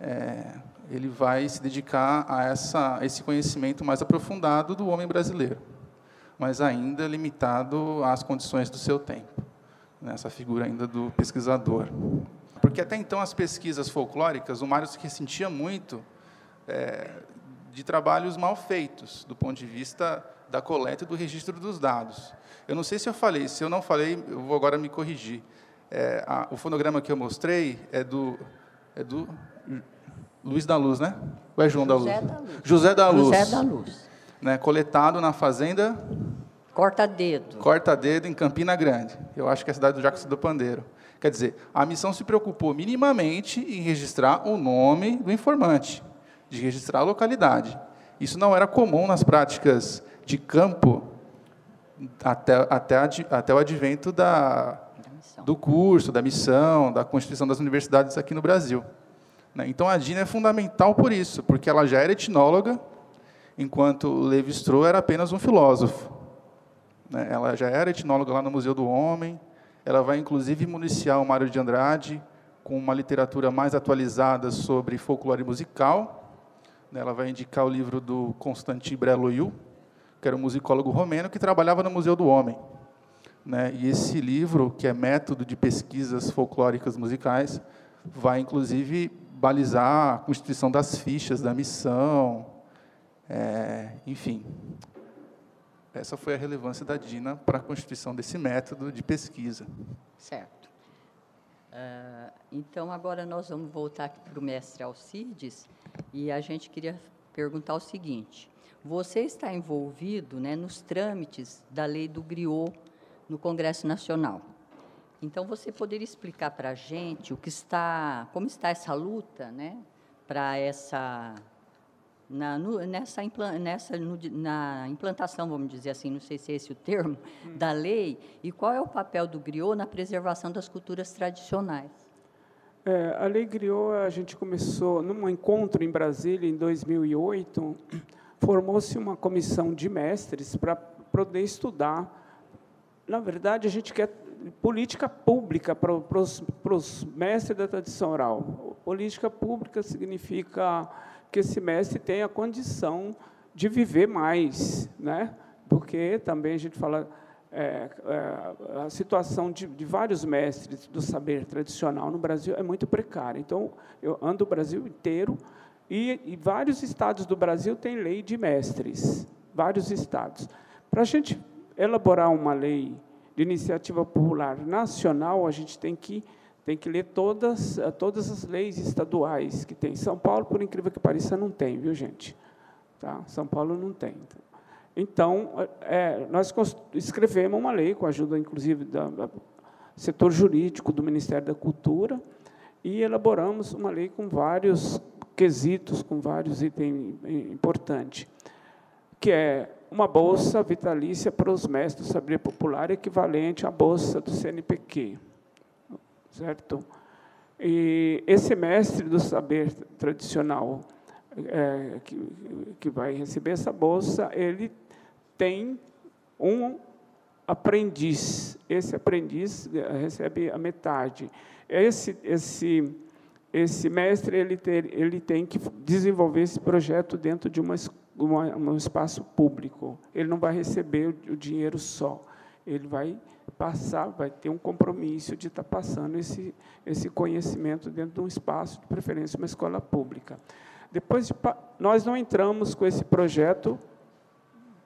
é, ele vai se dedicar a, essa, a esse conhecimento mais aprofundado do homem brasileiro, mas ainda limitado às condições do seu tempo, nessa figura ainda do pesquisador. Porque até então as pesquisas folclóricas, o Mário se ressentia muito é, de trabalhos mal feitos, do ponto de vista da coleta e do registro dos dados. Eu não sei se eu falei, se eu não falei, eu vou agora me corrigir. É, a, o fonograma que eu mostrei é do, é do Luiz da Luz, né? Ou é João José da Luz? da Luz? José da Luz. José da Luz. Né, coletado na fazenda Corta-dedo. Corta-dedo, em Campina Grande. Eu acho que é a cidade do Jacques do Pandeiro. Quer dizer, a missão se preocupou minimamente em registrar o nome do informante, de registrar a localidade. Isso não era comum nas práticas de campo até, até, até o advento da, do curso, da missão, da constituição das universidades aqui no Brasil. Né? Então, a Dina é fundamental por isso, porque ela já era etnóloga, enquanto Levi-Strauss era apenas um filósofo. Né? Ela já era etnóloga lá no Museu do Homem, ela vai, inclusive, municiar o Mário de Andrade com uma literatura mais atualizada sobre folclore musical. Né? Ela vai indicar o livro do Constantin Breloiu, que era um musicólogo romeno que trabalhava no Museu do Homem. Né? E esse livro, que é Método de Pesquisas Folclóricas Musicais, vai, inclusive, balizar a constituição das fichas da missão, é, enfim. Essa foi a relevância da DINA para a constituição desse método de pesquisa. Certo. Uh, então, agora nós vamos voltar aqui para o mestre Alcides, e a gente queria perguntar o seguinte, você está envolvido né, nos trâmites da lei do griot no Congresso Nacional. Então, você poderia explicar para a gente o que está, como está essa luta, né, para essa na, no, nessa, nessa no, na implantação, vamos dizer assim, não sei se é esse o termo, hum. da lei, e qual é o papel do griot na preservação das culturas tradicionais? É, a lei griot, a gente começou num encontro em Brasília, em 2008, formou-se uma comissão de mestres para poder estudar na verdade, a gente quer política pública para os, para os mestres da tradição oral. Política pública significa que esse mestre tenha condição de viver mais, né? Porque também a gente fala é, é, a situação de, de, vários mestres do saber tradicional no Brasil é muito precária. Então, eu ando o Brasil inteiro e, e vários estados do Brasil têm lei de mestres, vários estados. Para a gente elaborar uma lei de iniciativa popular nacional, a gente tem que tem que ler todas todas as leis estaduais que tem. São Paulo, por incrível que pareça, não tem, viu, gente? Tá? São Paulo não tem. Então, é, nós escrevemos uma lei, com a ajuda, inclusive, do setor jurídico do Ministério da Cultura, e elaboramos uma lei com vários quesitos, com vários itens importantes, que é uma bolsa vitalícia para os mestres do saber popular, equivalente à bolsa do CNPq, certo? E esse mestre do saber tradicional é, que, que vai receber essa bolsa, ele tem um aprendiz. Esse aprendiz eh, recebe a metade. Esse, esse, esse mestre ele, ter, ele tem que desenvolver esse projeto dentro de uma, uma, um espaço público. Ele não vai receber o, o dinheiro só. Ele vai passar, vai ter um compromisso de estar passando esse, esse conhecimento dentro de um espaço, de preferência uma escola pública. Depois, de, nós não entramos com esse projeto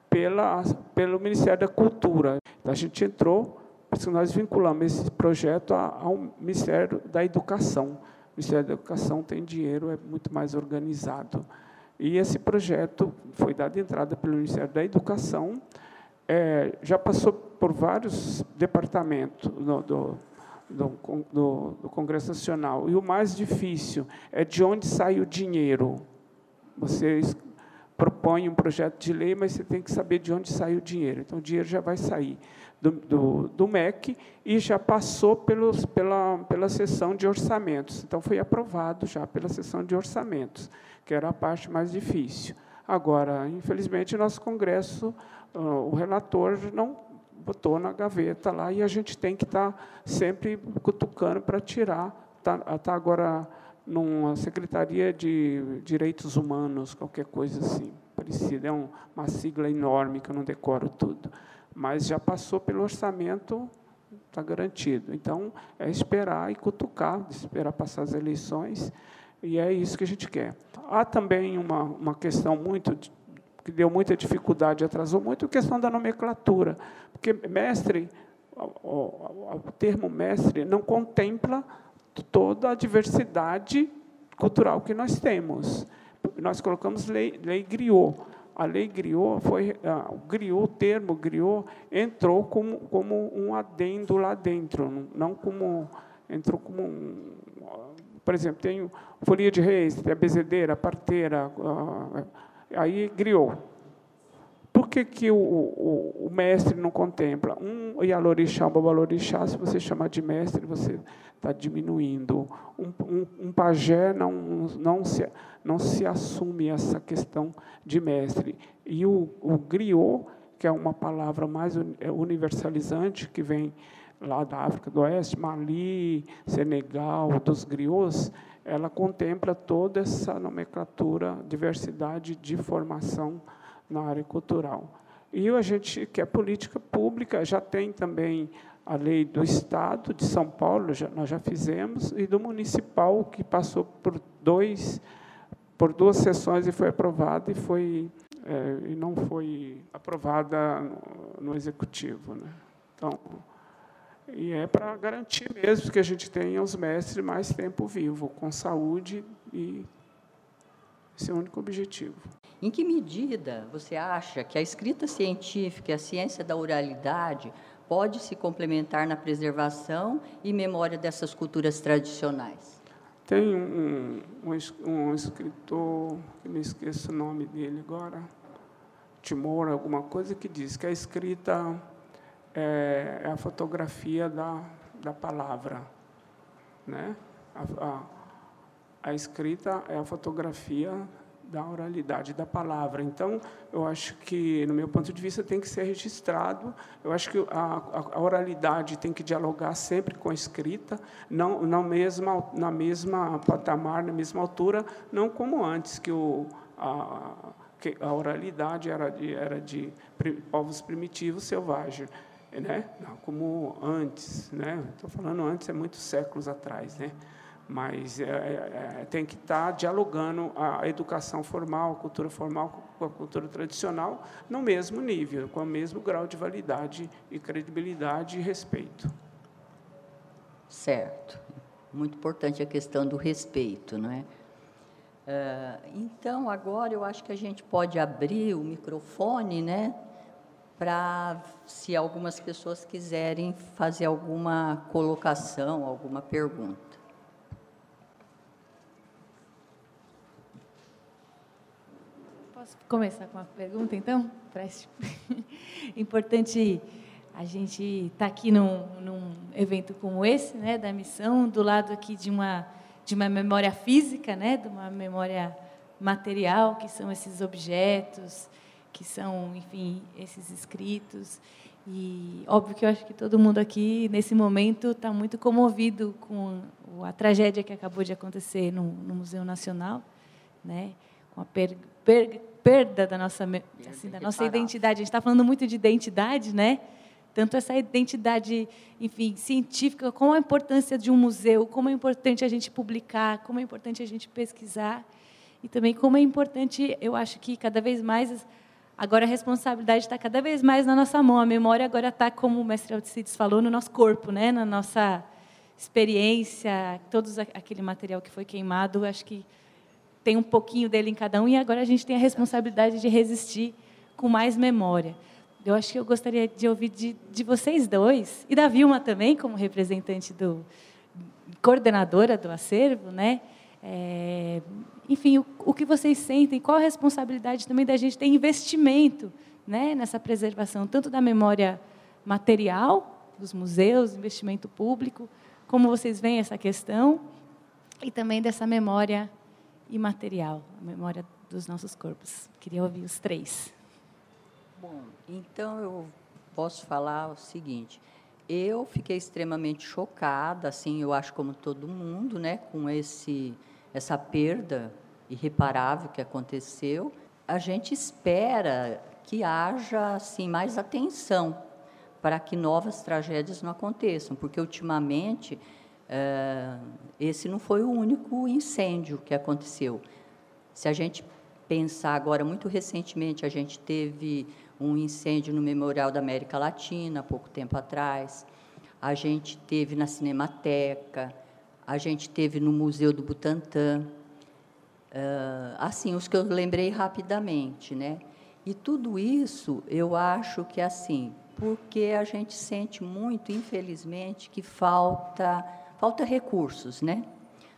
pela, pelo Ministério da Cultura. A gente entrou, porque nós vinculamos esse projeto ao Ministério da Educação. O Ministério da Educação tem dinheiro, é muito mais organizado. E esse projeto foi dado entrada pelo Ministério da Educação, é, já passou por vários departamentos no, do, do, do, do Congresso Nacional. E o mais difícil é de onde sai o dinheiro. Você propõe um projeto de lei, mas você tem que saber de onde sai o dinheiro. Então, o dinheiro já vai sair do, do, do MEC e já passou pelos, pela, pela sessão de orçamentos. Então, foi aprovado já pela sessão de orçamentos, que era a parte mais difícil. Agora, infelizmente, nosso Congresso, o relator não botou na gaveta lá e a gente tem que estar tá sempre cutucando para tirar. Está tá agora numa Secretaria de Direitos Humanos, qualquer coisa assim, parecida. É um, uma sigla enorme que eu não decoro tudo. Mas já passou pelo orçamento, está garantido. Então, é esperar e cutucar, esperar passar as eleições, e é isso que a gente quer. Há também uma, uma questão muito que deu muita dificuldade, atrasou muito, a questão da nomenclatura. Porque mestre, o, termo mestre não contempla toda a diversidade cultural que nós temos. Nós colocamos lei, lei griot. A lei griot foi ah, o griot, o termo griot entrou como, como um adendo lá dentro, não como entrou como um, por exemplo, tem folia de reis, tem a bezedeira, parteira, ah, aí griot. Por que, que o, o, o, mestre não contempla? Um Yalorixá, um Babalorixá, se você chamar de mestre, você está diminuindo. Um, um, um, pajé não, não, se, não se assume essa questão de mestre. E o, o griot, que é uma palavra mais é universalizante, que vem lá da África do Oeste, Mali, Senegal, dos griots, ela contempla toda essa nomenclatura, diversidade de formação na área cultural. E a gente quer política pública, já tem também a lei do Estado de São Paulo, já, nós já fizemos, e do municipal, que passou por, dois, por duas sessões e foi aprovada, e, foi, é, e não foi aprovada no, no Executivo. Né? Então, e é para garantir mesmo que a gente tenha os mestres mais tempo vivo, com saúde, e esse é o único objetivo. Em que medida você acha que a escrita científica e a ciência da oralidade pode se complementar na preservação e memória dessas culturas tradicionais? Tem um, um, um escritor, que me esqueço o nome dele agora, Timor, alguma coisa, que diz que a escrita é, é a fotografia da, da palavra. Né? A, a, a escrita é a fotografia da oralidade da palavra. Então, eu acho que, no meu ponto de vista, tem que ser registrado. Eu acho que a, a oralidade tem que dialogar sempre com a escrita, não na mesma na mesma patamar, na mesma altura, não como antes que o a, que a oralidade era de era de povos primitivos selvagens. né? Não como antes, né? Estou falando antes, é muitos séculos atrás, né? Mas é, é, é tem que estar tá dialogando a educação formal, a cultura formal com a cultura tradicional no mesmo nível, com o mesmo grau de validade e credibilidade e respeito. Certo. Muito importante a questão do respeito, não é? Uh, então, agora eu acho que a gente pode abrir o microfone, né? Para, se algumas pessoas quiserem fazer alguma colocação, alguma pergunta. Posso começar com uma pergunta, então? Preste. Importante a gente estar tá aqui num, num evento como esse, né, da missão, do lado aqui de uma de uma memória física, né, de uma memória material, que são esses objetos, que são, enfim, esses escritos. E óbvio que eu acho que todo mundo aqui nesse momento está muito comovido com a tragédia que acabou de acontecer no, no Museu Nacional, né, com a per, per, perda da nossa assim, da nossa identidade. A gente está falando muito de identidade, né? tanto essa identidade, enfim, científica, como a importância de um museu, como é importante a gente publicar, como é importante a gente pesquisar, e também como é importante, eu acho que cada vez mais, agora a responsabilidade está cada vez mais na nossa mão, a memória agora está, como o mestre Alcides falou, no nosso corpo, né? na nossa experiência, todos aquele material que foi queimado, acho que tem um pouquinho dele em cada um, e agora a gente tem a responsabilidade de resistir com mais memória. Eu acho que eu gostaria de ouvir de, de vocês dois, e da Vilma também, como representante do coordenadora do acervo, né? É, enfim, o, o, que vocês sentem, qual a responsabilidade também da gente ter investimento né, nessa preservação, tanto da memória material dos museus, investimento público, como vocês veem essa questão, e também dessa memória imaterial, a memória dos nossos corpos. Queria ouvir os três. Bom, então eu posso falar o seguinte. Eu fiquei extremamente chocada, assim, eu acho como todo mundo, né, com esse essa perda irreparável que aconteceu. A gente espera que haja assim mais atenção para que novas tragédias não aconteçam, porque ultimamente esse não foi o único incêndio que aconteceu. Se a gente pensar agora, muito recentemente a gente teve um incêndio no Memorial da América Latina, há pouco tempo atrás. A gente teve na Cinemateca, a gente teve no Museu do Butantã. Uh, assim, os que eu lembrei rapidamente, né? E tudo isso, eu acho que assim, porque a gente sente muito, infelizmente, que falta falta recursos, né?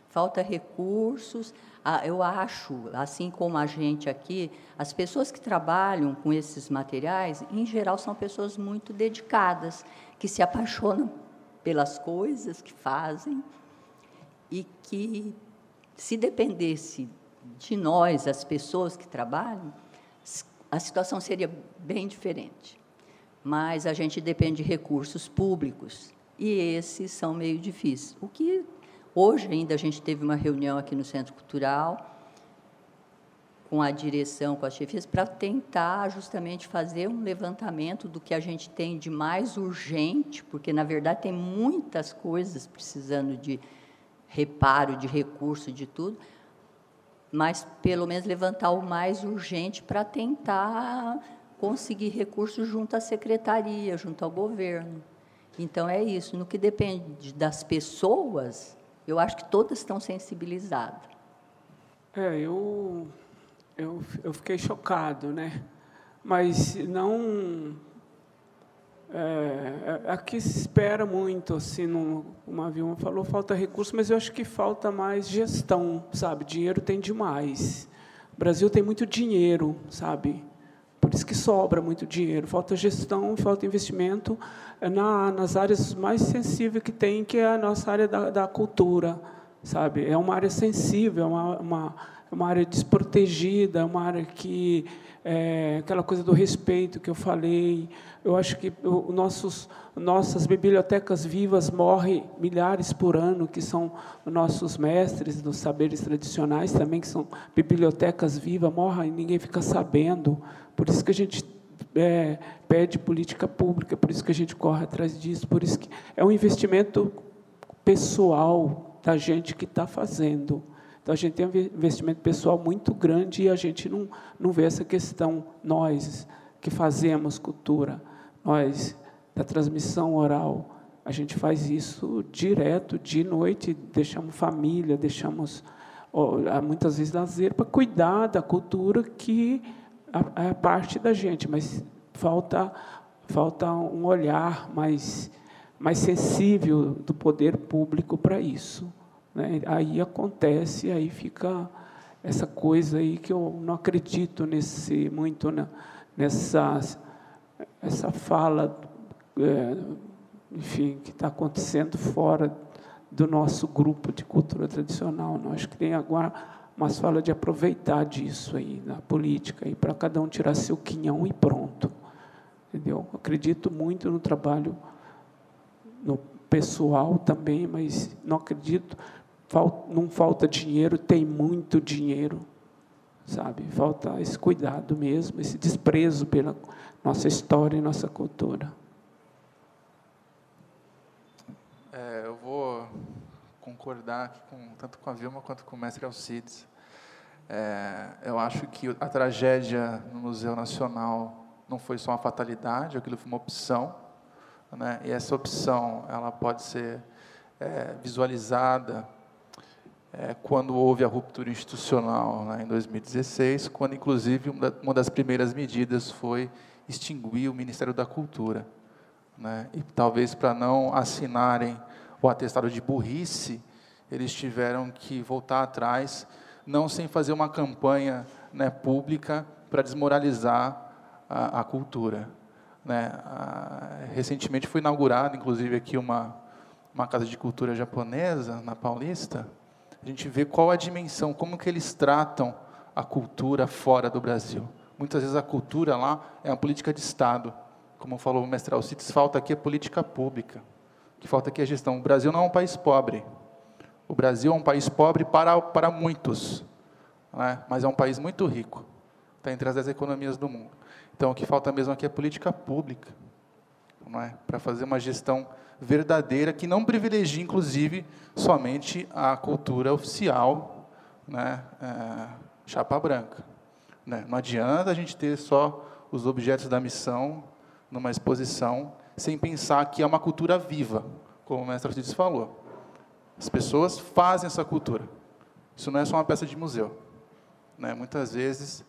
Falta recursos. Ah, eu acho, assim como a gente aqui, as pessoas que trabalham com esses materiais, em geral, são pessoas muito dedicadas, que se apaixonam pelas coisas que fazem e que, se dependesse de nós, as pessoas que trabalham, a situação seria bem diferente. Mas a gente depende de recursos públicos e esses são meio difíceis. O que Hoje ainda a gente teve uma reunião aqui no Centro Cultural com a direção, com as chefias, para tentar justamente fazer um levantamento do que a gente tem de mais urgente, porque, na verdade, tem muitas coisas precisando de reparo, de recurso, de tudo, mas, pelo menos, levantar o mais urgente para tentar conseguir recursos junto à secretaria, junto ao governo. Então, é isso. No que depende das pessoas, eu acho que todas estão sensibilizadas. É, eu, eu, eu fiquei chocado, né? Mas não. É, é aqui se espera muito, assim, no, uma Vilma falou, falta recurso, mas eu acho que falta mais gestão, sabe? Dinheiro tem demais. O Brasil tem muito dinheiro, sabe? Por isso que sobra muito dinheiro. Falta gestão, falta investimento na, nas áreas mais sensíveis que tem, que é a nossa área da, da cultura, sabe? É uma área sensível, é uma, uma, uma área desprotegida, é uma área que é, aquela coisa do respeito que eu falei. Eu acho que o, nossos, nossas bibliotecas vivas morrem milhares por ano, que são nossos mestres dos saberes tradicionais também, que são bibliotecas vivas, morrem e ninguém fica sabendo. Por isso que a gente é, pede política pública, por isso que a gente corre atrás disso, por isso que é um investimento pessoal da gente que está fazendo. Então, a gente tem um investimento pessoal muito grande e a gente não, não vê essa questão, nós que fazemos cultura, nós da transmissão oral, a gente faz isso direto, de noite, deixamos família, deixamos muitas vezes lazer para cuidar da cultura que é parte da gente, mas falta falta um olhar mais mais sensível do poder público para isso. Né? Aí acontece, aí fica essa coisa aí que eu não acredito nesse muito na, nessa essa fala, é, enfim, que está acontecendo fora do nosso grupo de cultura tradicional. Acho que tem agora umas falas de aproveitar disso aí na política aí para cada um tirar seu quinhão e pronto, entendeu? Acredito muito no trabalho no pessoal também, mas não acredito não falta dinheiro, tem muito dinheiro, sabe? Falta esse cuidado mesmo, esse desprezo pela nossa história e nossa cultura. É, eu vou concordar aqui com, tanto com a Vilma quanto com o mestre Alcides. É, eu acho que a tragédia no Museu Nacional não foi só uma fatalidade, aquilo foi uma opção, né? e essa opção ela pode ser é, visualizada é, quando houve a ruptura institucional né, em 2016, quando inclusive uma das primeiras medidas foi extinguir o Ministério da Cultura. Né, e talvez para não assinarem o atestado de burrice, eles tiveram que voltar atrás, não sem fazer uma campanha né, pública para desmoralizar a, a cultura. Né. A, recentemente foi inaugurada, inclusive, aqui uma, uma casa de cultura japonesa, na Paulista, a gente vê qual a dimensão, como que eles tratam a cultura fora do Brasil. Muitas vezes a cultura lá é uma política de Estado. Como falou o mestre Alcides, falta aqui a política pública, que falta aqui a gestão. O Brasil não é um país pobre. O Brasil é um país pobre para, para muitos, né? mas é um país muito rico. Está entre as dez economias do mundo. Então, o que falta mesmo aqui é política pública, não é? para fazer uma gestão verdadeira, que não privilegia, inclusive, somente a cultura oficial, né, é, chapa branca. Né? Não adianta a gente ter só os objetos da missão numa exposição, sem pensar que é uma cultura viva, como o mestre Alcides falou. As pessoas fazem essa cultura. Isso não é só uma peça de museu. Né? Muitas vezes,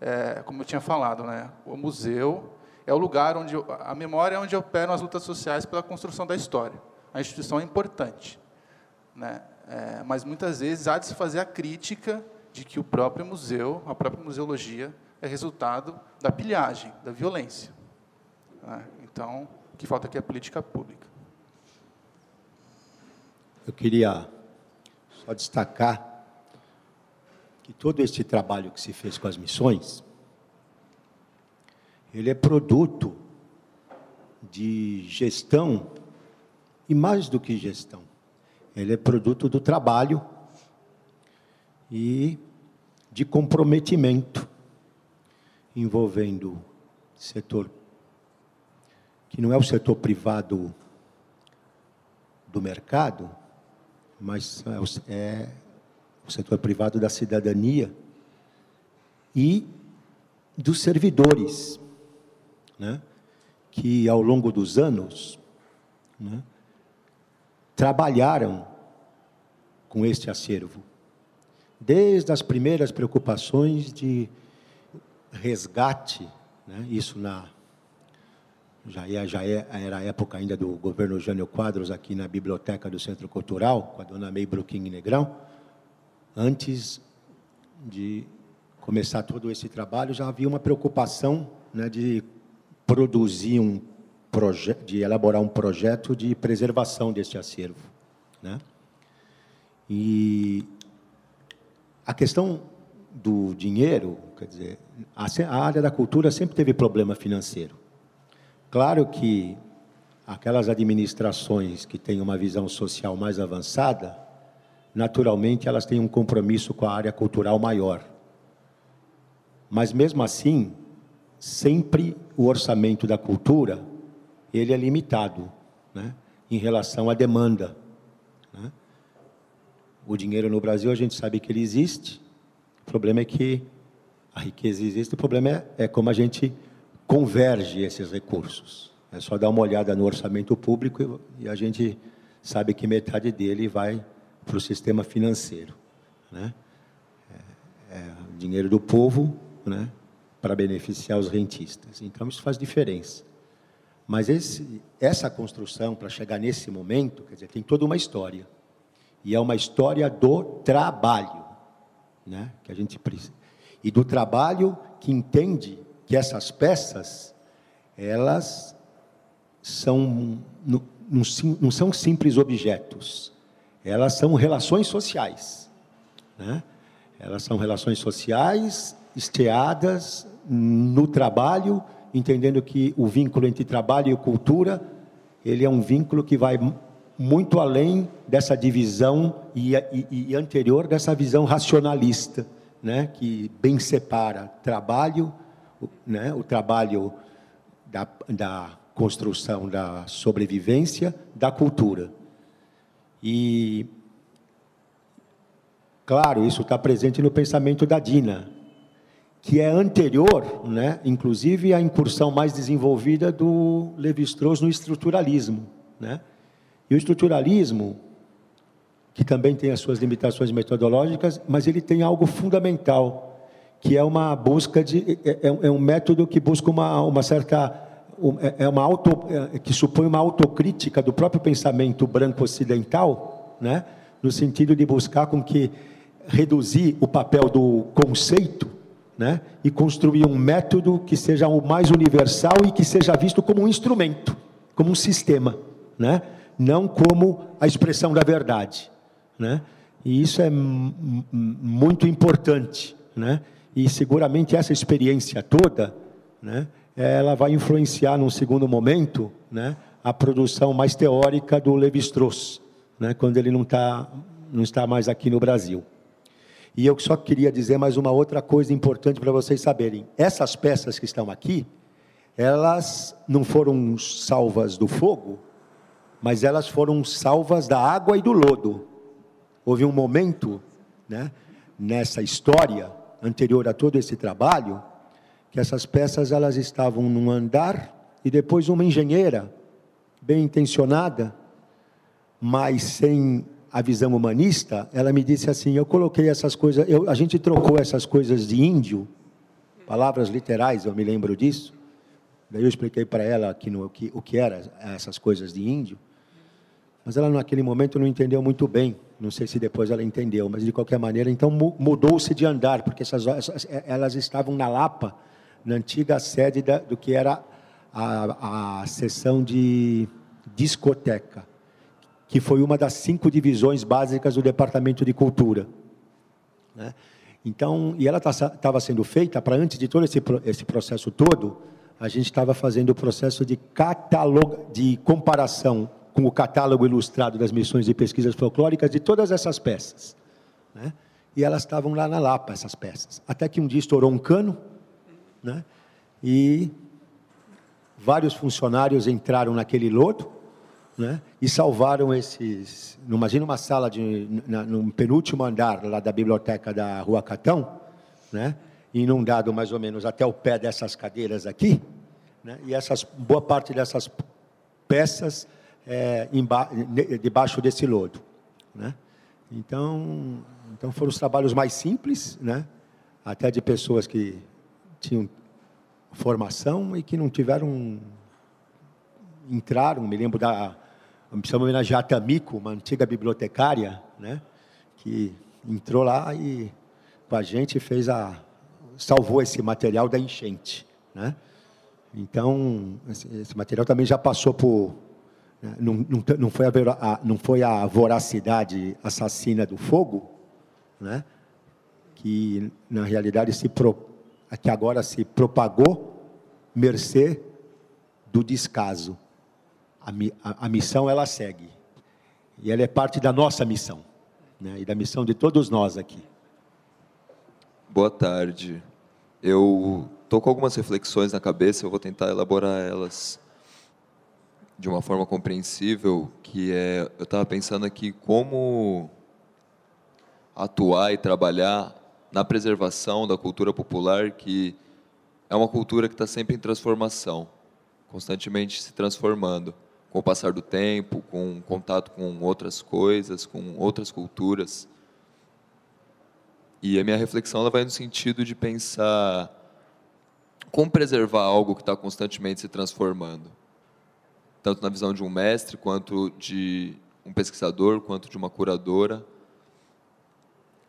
é, como eu tinha falado, né? o museu é o lugar onde a memória é onde operam as lutas sociais pela construção da história. A instituição é importante, né? É, mas muitas vezes há de se fazer a crítica de que o próprio museu, a própria museologia, é resultado da pilhagem, da violência. Né? Então, o que falta aqui é política pública. Eu queria só destacar que todo este trabalho que se fez com as missões ele é produto de gestão e mais do que gestão. Ele é produto do trabalho e de comprometimento envolvendo setor que não é o setor privado do mercado, mas é o, é o setor privado da cidadania e dos servidores né, que ao longo dos anos né, trabalharam com este acervo, desde as primeiras preocupações de resgate, né, isso na já, é, já é, era a época ainda do governo Jânio Quadros aqui na biblioteca do Centro Cultural, com a dona May Bruquim Negrão, antes de começar todo esse trabalho, já havia uma preocupação né, de produzir um projeto, de elaborar um projeto de preservação deste acervo, né? E a questão do dinheiro, quer dizer, a área da cultura sempre teve problema financeiro. Claro que aquelas administrações que têm uma visão social mais avançada, naturalmente elas têm um compromisso com a área cultural maior. Mas mesmo assim, sempre o orçamento da cultura ele é limitado, né, em relação à demanda. Né? O dinheiro no Brasil a gente sabe que ele existe. O problema é que a riqueza existe. O problema é, é como a gente converge esses recursos. É só dar uma olhada no orçamento público e a gente sabe que metade dele vai para o sistema financeiro, né? É, é dinheiro do povo, né? Para beneficiar os rentistas. Então isso faz diferença. Mas esse, essa construção para chegar nesse momento, quer dizer, tem toda uma história. E é uma história do trabalho, né? Que a gente precisa. E do trabalho que entende que essas peças elas são não, não são simples objetos. Elas são relações sociais, né? Elas são relações sociais esteadas no trabalho, entendendo que o vínculo entre trabalho e cultura, ele é um vínculo que vai muito além dessa divisão e, e, e anterior dessa visão racionalista, né, que bem separa trabalho, né, o trabalho da, da construção da sobrevivência, da cultura. E, claro, isso está presente no pensamento da Dina, que é anterior, né, inclusive, à incursão mais desenvolvida do Levi-Strauss no estruturalismo. Né? E o estruturalismo, que também tem as suas limitações metodológicas, mas ele tem algo fundamental, que é uma busca de é, é, é um método que busca uma, uma certa é, é uma auto é, que supõe uma autocrítica do próprio pensamento branco ocidental, né? No sentido de buscar com que reduzir o papel do conceito, né? E construir um método que seja o mais universal e que seja visto como um instrumento, como um sistema, né? não como a expressão da verdade. Né? E isso é muito importante. Né? E seguramente essa experiência toda, né, ela vai influenciar num segundo momento né, a produção mais teórica do Levi-Strauss, né, quando ele não, tá, não está mais aqui no Brasil. E eu só queria dizer mais uma outra coisa importante para vocês saberem. Essas peças que estão aqui, elas não foram salvas do fogo, mas elas foram salvas da água e do lodo. Houve um momento, né, nessa história anterior a todo esse trabalho, que essas peças elas estavam num andar e depois uma engenheira bem intencionada, mas sem a visão humanista, ela me disse assim: eu coloquei essas coisas, eu, a gente trocou essas coisas de índio, palavras literais, eu me lembro disso. Daí eu expliquei para ela que no, que, o que eram essas coisas de índio. Mas ela, naquele momento, não entendeu muito bem. Não sei se depois ela entendeu, mas de qualquer maneira, então mudou-se de andar, porque essas, essas, é, elas estavam na Lapa, na antiga sede da, do que era a, a seção de discoteca, que foi uma das cinco divisões básicas do Departamento de Cultura. Né? Então, e ela estava tá, sendo feita para antes de todo esse, esse processo todo, a gente estava fazendo o processo de catalog, de comparação com o catálogo ilustrado das missões de pesquisas folclóricas de todas essas peças. Né? E elas estavam lá na Lapa, essas peças. Até que um dia estourou um cano, né? e vários funcionários entraram naquele lodo né? e salvaram esses. Imagina uma sala de, na, no penúltimo andar lá da biblioteca da Rua Catão, né? inundado mais ou menos até o pé dessas cadeiras aqui, né? e essas, boa parte dessas peças é, debaixo desse lodo. Né? Então, então foram os trabalhos mais simples, né? até de pessoas que tinham formação e que não tiveram entraram, me lembro da precisamos homenagear a Tamiko, uma antiga bibliotecária, né, que entrou lá e com a gente fez a salvou esse material da enchente, né? Então esse, material também já passou por? Não, não, não, foi a, não foi a voracidade assassina do fogo, né? que na realidade se pro, que agora se propagou mercê do descaso. A, a, a, missão ela segue e ela é parte da nossa missão né? e da missão de todos nós aqui. Boa tarde. eu estou com algumas reflexões na cabeça, eu vou tentar elaborar elas de uma forma compreensível, que é, eu estava pensando aqui como atuar e trabalhar na preservação da cultura popular, que é uma cultura que está sempre em transformação, constantemente se transformando, com o passar do tempo, com contato com outras coisas, com outras culturas. E a minha reflexão ela vai no sentido de pensar como preservar algo que está constantemente se transformando, tanto na visão de um mestre, quanto de um pesquisador, quanto de uma curadora.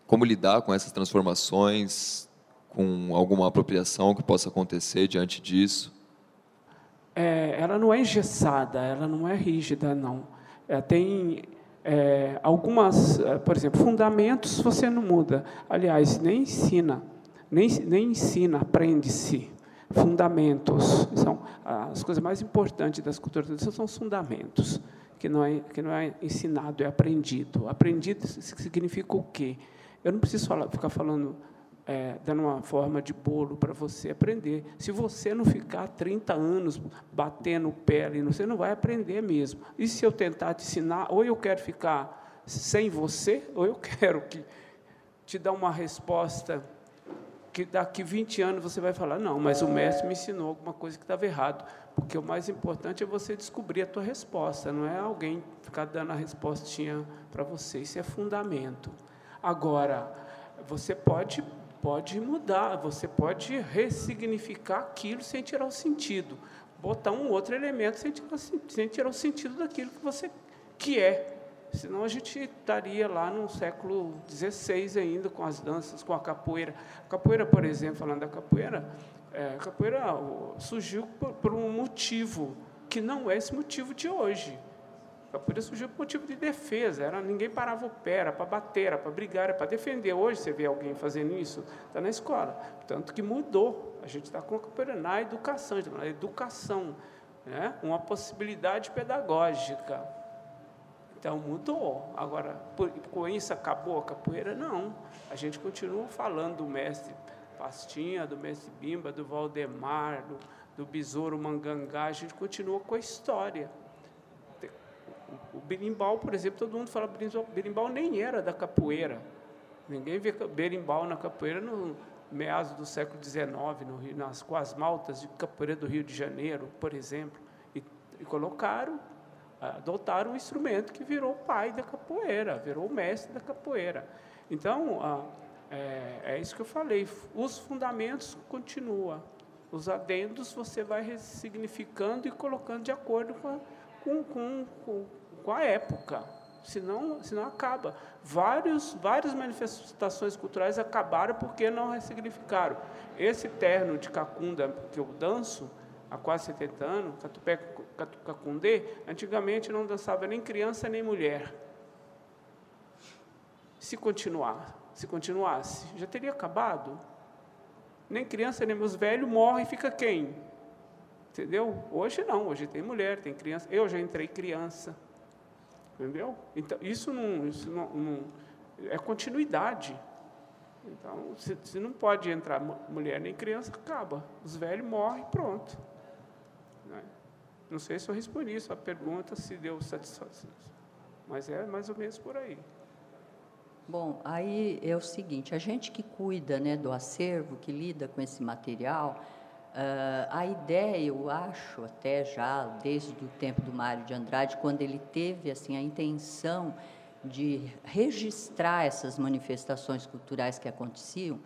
Como lidar com essas transformações, com alguma apropriação que possa acontecer diante disso? É, ela não é engessada, ela não é rígida, não. É, tem é, algumas, é, por exemplo, fundamentos você não muda. Aliás, nem ensina, nem, nem ensina, aprende-se. Fundamentos são as coisas mais importantes das culturas são os fundamentos, que não é que não é ensinado, é aprendido. Aprendido significa o quê? Eu não preciso falar, ficar falando é, dando uma forma de bolo para você aprender. Se você não ficar 30 anos batendo ali, você não vai aprender mesmo. E se eu tentar te ensinar, ou eu quero ficar sem você, ou eu quero que te dar uma resposta que daqui 20 anos você vai falar, não, mas o mestre me ensinou alguma coisa que estava errado. Porque o mais importante é você descobrir a tua resposta, não é alguém ficar dando a respostinha para você. Isso é fundamento. Agora, você pode pode mudar, você pode ressignificar aquilo sem tirar o sentido, botar um outro elemento sem tirar, sem tirar o sentido daquilo que você que é. Senão a gente estaria lá no século XVI ainda com as danças, com a capoeira. A capoeira, por exemplo, falando da capoeira, é, a capoeira surgiu por, por um motivo que não é esse motivo de hoje. Capoeira surgiu por motivo de defesa, era, ninguém parava o pé, era para bater, era para brigar, era para defender. Hoje você vê alguém fazendo isso, está na escola. Tanto que mudou. A gente está com a capoeira na educação, na educação, né? uma possibilidade pedagógica. Então mudou. Agora, com isso acabou a capoeira? Não. A gente continua falando do mestre Pastinha, do mestre Bimba, do Valdemar, do, do Besouro Mangangá, a gente continua com a história. O berimbau, por exemplo, todo mundo fala berimbau nem era da capoeira. Ninguém vê berimbau na capoeira no meados do século XIX, no Rio, nas com as maltas de capoeira do Rio de Janeiro, por exemplo, e, e colocaram, adotaram um instrumento que virou o pai da capoeira, virou o mestre da capoeira. Então, é, é isso que eu falei. Os fundamentos continuam. Os adendos você vai ressignificando e colocando de acordo com a, com, com, com, com a época, senão, senão acaba. Vários, várias manifestações culturais acabaram porque não ressignificaram. Esse terno de cacunda que eu danço há quase 70 anos, catupé cacundê, antigamente não dançava nem criança nem mulher. Se continuar, se continuasse, já teria acabado. Nem criança nem meus velhos morrem, fica quem? Entendeu? Hoje não, hoje tem mulher, tem criança. Eu já entrei criança. Entendeu? Então, isso não, isso não, não é continuidade. Então, se, se, não pode entrar mulher nem criança, acaba. Os velhos morrem pronto. Não sei se eu respondi a pergunta, se deu satisfação. Mas é mais ou menos por aí. Bom, aí é o seguinte, a gente que cuida né, do acervo, que lida com esse material, Uh, a ideia, eu acho, até já desde o tempo do Mário de Andrade, quando ele teve assim a intenção de registrar essas manifestações culturais que aconteciam,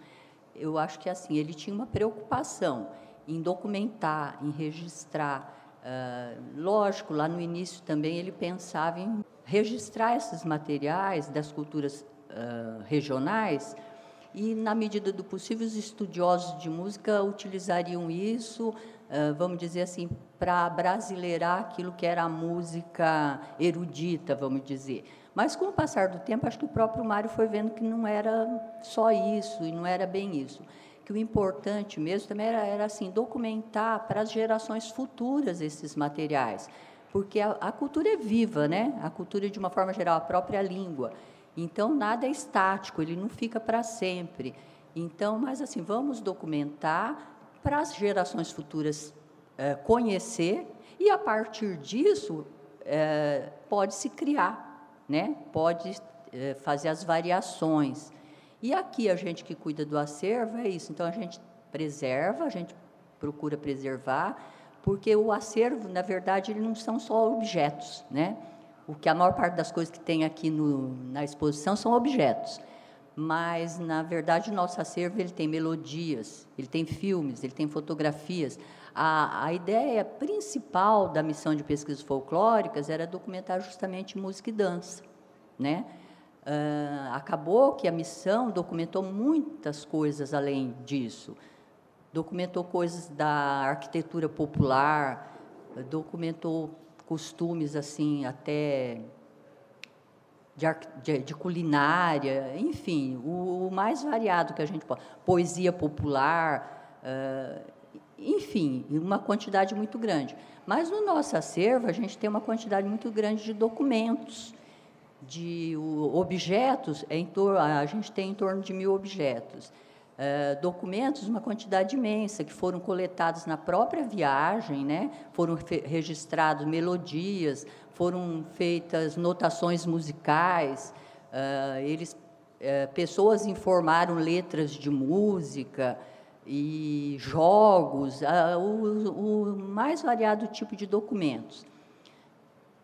eu acho que assim ele tinha uma preocupação em documentar, em registrar. Uh, lógico, lá no início também ele pensava em registrar esses materiais das culturas uh, regionais e, na medida do possível, os estudiosos de música utilizariam isso, vamos dizer assim, para brasileirar aquilo que era a música erudita, vamos dizer. Mas, com o passar do tempo, acho que o próprio Mário foi vendo que não era só isso, e não era bem isso. Que o importante mesmo também era, era assim, documentar para as gerações futuras esses materiais. Porque a, a cultura é viva, né? a cultura, de uma forma geral, a própria língua. Então, nada é estático, ele não fica para sempre. Então, mas assim, vamos documentar para as gerações futuras é, conhecer e a partir disso é, pode se criar, né? Pode é, fazer as variações. E aqui a gente que cuida do acervo é isso. Então a gente preserva, a gente procura preservar, porque o acervo, na verdade, ele não são só objetos, né? O que a maior parte das coisas que tem aqui no, na exposição são objetos. Mas, na verdade, o nosso acervo ele tem melodias, ele tem filmes, ele tem fotografias. A, a ideia principal da missão de pesquisas folclóricas era documentar justamente música e dança. Né? Uh, acabou que a missão documentou muitas coisas além disso documentou coisas da arquitetura popular, documentou costumes assim até de, de, de culinária, enfim, o, o, mais variado que a gente pode, poesia popular, uh, enfim, uma quantidade muito grande. Mas no nosso acervo a gente tem uma quantidade muito grande de documentos, de objetos, é torno, a gente tem em torno de mil objetos. Eh, documentos, uma quantidade imensa, que foram coletados na própria viagem, né? foram registrados melodias, foram feitas notações musicais, uh, eles, pessoas informaram letras de música e jogos, o, o mais variado tipo de documentos.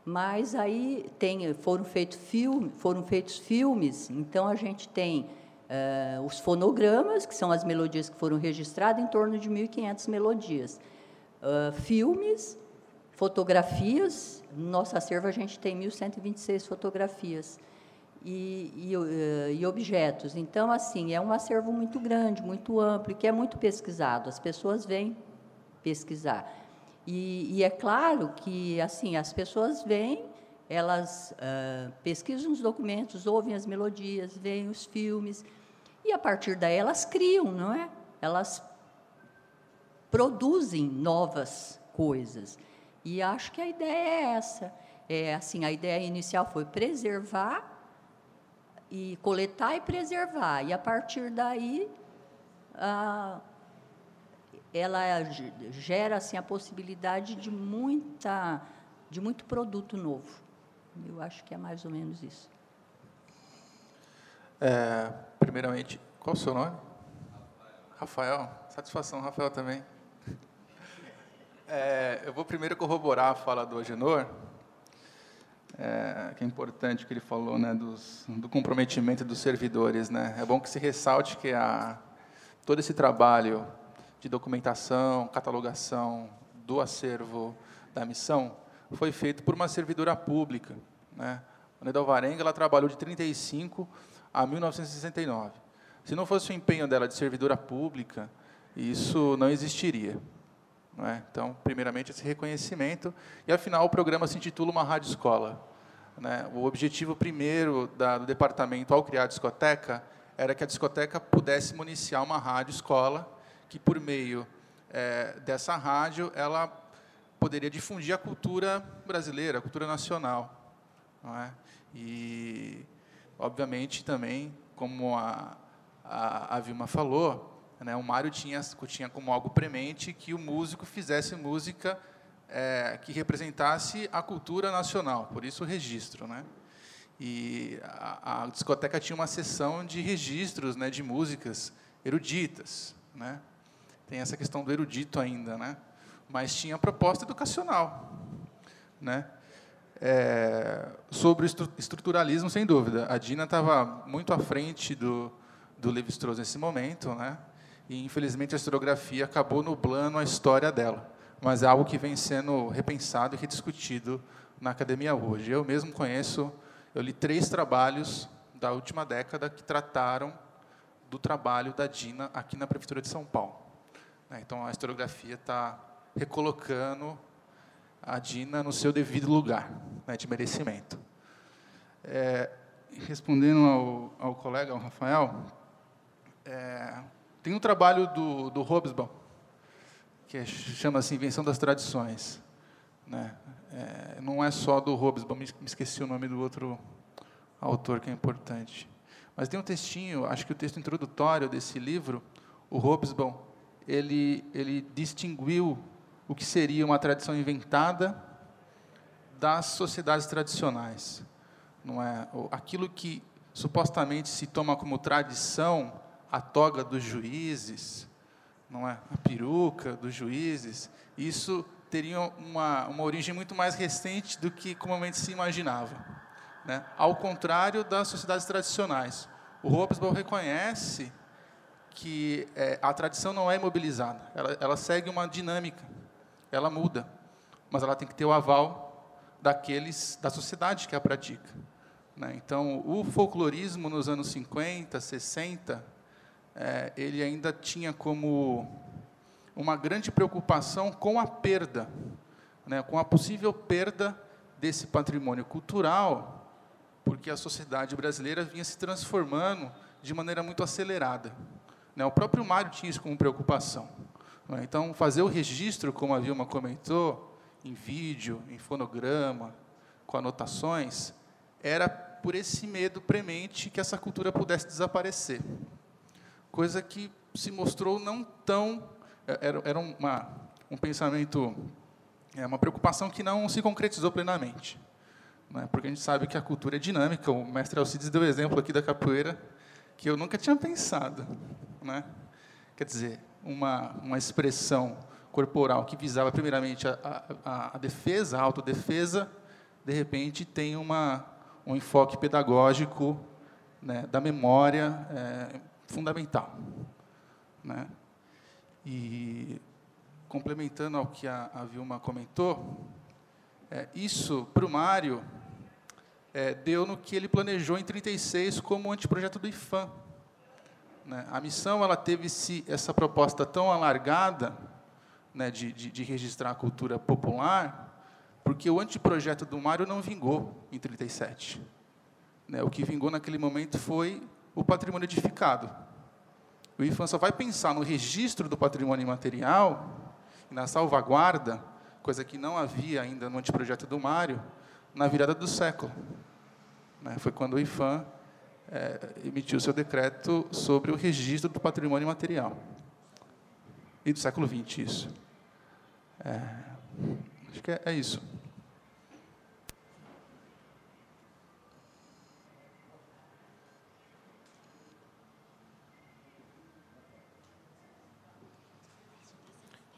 Mas aí tem, foram, feito filme, foram feitos filmes, então a gente tem Uh, os fonogramas, que são as melodias que foram registradas, em torno de 1.500 melodias. Uh, filmes, fotografias, no nosso acervo a gente tem 1.126 fotografias. E, e, uh, e, objetos. Então, assim, é um acervo muito grande, muito amplo, que é muito pesquisado. As pessoas vêm pesquisar. E, e é claro que, assim, as pessoas vêm, elas uh, pesquisam os documentos, ouvem as melodias, veem os filmes, e a partir daí elas criam, não é? Elas produzem novas coisas. E acho que a ideia é essa. É assim, a ideia inicial foi preservar e coletar e preservar. E a partir daí ela gera assim a possibilidade de muita de muito produto novo. Eu acho que é mais ou menos isso. É, primeiramente, qual o seu nome? Rafael. Rafael. Satisfação, Rafael, também. É, eu vou primeiro corroborar a fala do Agenor, é, que é importante que ele falou, né, dos, do comprometimento dos servidores. Né? É bom que se ressalte que a, todo esse trabalho de documentação, catalogação do acervo da missão foi feito por uma servidora pública. Né? A Neda Alvarenga ela trabalhou de 35 a 1969. Se não fosse o empenho dela de servidora pública, isso não existiria. Não é? Então, primeiramente, esse reconhecimento. E, afinal, o programa se intitula Uma Rádio Escola. Né? O objetivo primeiro da, do departamento, ao criar a discoteca, era que a discoteca pudesse municiar uma rádio escola, que, por meio é, dessa rádio, ela poderia difundir a cultura brasileira, a cultura nacional. É? E obviamente também, como a, a, a Vilma falou, né, o Mário tinha, tinha como algo premente que o músico fizesse música é, que representasse a cultura nacional, por isso o registro. Né? E a, a discoteca tinha uma sessão de registros né, de músicas eruditas. Né? Tem essa questão do erudito ainda, né? mas tinha proposta educacional. Né? É, sobre o estruturalismo, sem dúvida. A Dina estava muito à frente do, do Levi-Strauss nesse momento, né? e, infelizmente, a historiografia acabou nublando a história dela. Mas é algo que vem sendo repensado e rediscutido na academia hoje. Eu mesmo conheço, eu li três trabalhos da última década que trataram do trabalho da Dina aqui na Prefeitura de São Paulo. Né? Então, a historiografia está recolocando a Dina no seu devido lugar né, de merecimento. É, respondendo ao, ao, colega, ao Rafael, é, tem um trabalho do, do Hobsbawm, que é, chama-se Invenção das Tradições. Né? É, não é só do Hobsbawm, me esqueci o nome do outro autor que é importante. Mas tem um textinho, acho que o texto introdutório desse livro, o Hobsbawm, ele, ele distinguiu o que seria uma tradição inventada das sociedades tradicionais. Não é aquilo que supostamente se toma como tradição, a toga dos juízes, não é? A peruca dos juízes, isso teria uma, uma origem muito mais recente do que comumente se imaginava. Né? Ao contrário das sociedades tradicionais. O Hobsbawm reconhece que é, a tradição não é imobilizada, ela, ela segue uma dinâmica, ela muda, mas ela tem que ter o aval daqueles da sociedade que a pratica. Né? Então, o folclorismo nos anos 50, 60, é, ele ainda tinha como uma grande preocupação com a perda, né? com a possível perda desse patrimônio cultural porque a sociedade brasileira vinha se transformando de maneira muito acelerada. Né? O próprio Mário tinha isso como preocupação. Né? Então, fazer o registro, como a Vilma comentou, em vídeo, em fonograma, com anotações, era por esse medo premente que essa cultura pudesse desaparecer. Coisa que se mostrou não tão. É, era, era uma, um pensamento, é uma preocupação que não se concretizou plenamente né? porque a gente sabe que a cultura é dinâmica. O mestre Alcides deu exemplo aqui da capoeira, que eu nunca tinha pensado. Né? Quer dizer, uma, uma expressão corporal que visava primeiramente a, a, a defesa, a autodefesa, de repente tem uma, um enfoque pedagógico né, da memória é, fundamental. Né? E, complementando ao que a, a Vilma comentou, é, isso, para o Mário, é, deu no que ele planejou em 36 como anteprojeto do IFAM. Né? A missão ela teve -se essa proposta tão alargada né, de, de, de, registrar a cultura popular, porque o anteprojeto do Mário não vingou em 37. Né? O que vingou naquele momento foi o patrimônio edificado. O IFAM só vai pensar no registro do patrimônio imaterial, na salvaguarda, coisa que não havia ainda no anteprojeto do Mário, na virada do século. Né? Foi quando o IFAM é, emitiu seu decreto sobre o registro do patrimônio material. E do século XX, isso. É, acho que é, é isso.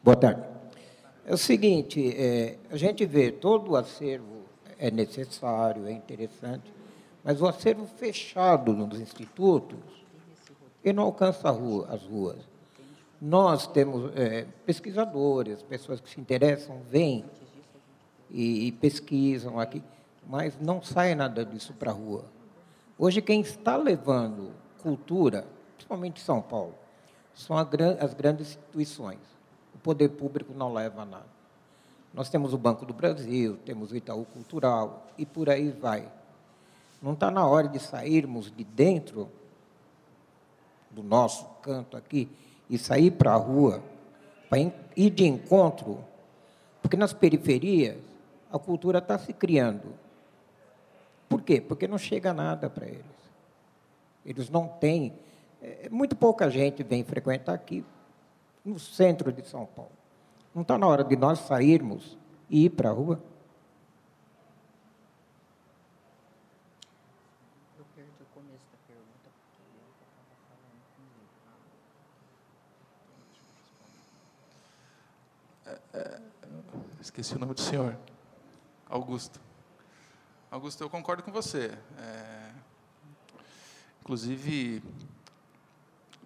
Boa tarde. É o seguinte, é, a gente vê todo o acervo é necessário, é interessante, mas o acervo fechado nos institutos, ele não alcança rua, as ruas. Nós temos é, pesquisadores, pessoas que se interessam, vêm e, e pesquisam aqui, mas não sai nada disso para a rua. Hoje, quem está levando cultura, principalmente São Paulo, são as grandes instituições. O poder público não leva nada. Nós temos o Banco do Brasil, temos o Itaú Cultural e por aí vai. Não está na hora de sairmos de dentro do nosso canto aqui e sair para a rua, para ir de encontro, porque nas periferias a cultura está se criando. Por quê? Porque não chega nada para eles. Eles não têm. É, muito pouca gente vem frequentar aqui no centro de São Paulo. Não está na hora de nós sairmos e ir para a rua? Esqueci o nome do senhor. Augusto. Augusto, eu concordo com você. É, inclusive,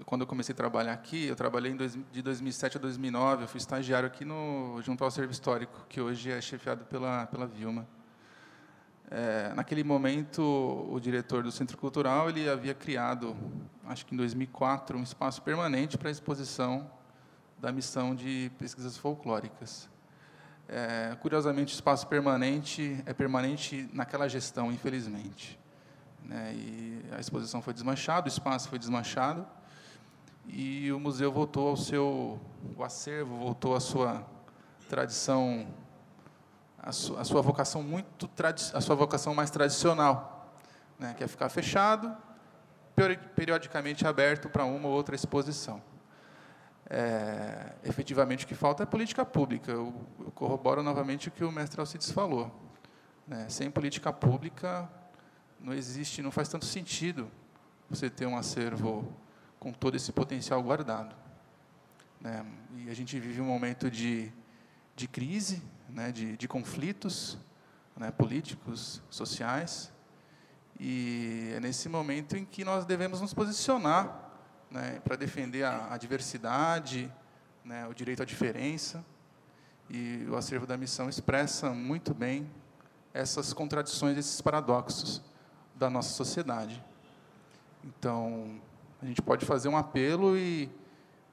quando eu comecei a trabalhar aqui, eu trabalhei dois, de 2007 a 2009, eu fui estagiário aqui no, junto ao Serviço Histórico, que hoje é chefiado pela, pela Vilma. É, naquele momento, o diretor do Centro Cultural ele havia criado, acho que em 2004, um espaço permanente para exposição da missão de pesquisas folclóricas. É, curiosamente, o espaço permanente é permanente naquela gestão, infelizmente. Né? E a exposição foi desmanchada, o espaço foi desmanchado, e o museu voltou ao seu o acervo, voltou à sua tradição, à sua, vocação muito a sua vocação mais tradicional, né? que é ficar fechado, periodicamente aberto para uma ou outra exposição. É, efetivamente, o que falta é política pública. Eu, eu corroboro novamente o que o mestre Alcides falou. Né? Sem política pública, não existe, não faz tanto sentido você ter um acervo com todo esse potencial guardado. Né? E a gente vive um momento de, de crise, né? de, de conflitos né? políticos, sociais, e é nesse momento em que nós devemos nos posicionar né? para defender a, a diversidade, né? o direito à diferença, e o acervo da missão expressa muito bem essas contradições, esses paradoxos da nossa sociedade. Então, a gente pode fazer um apelo e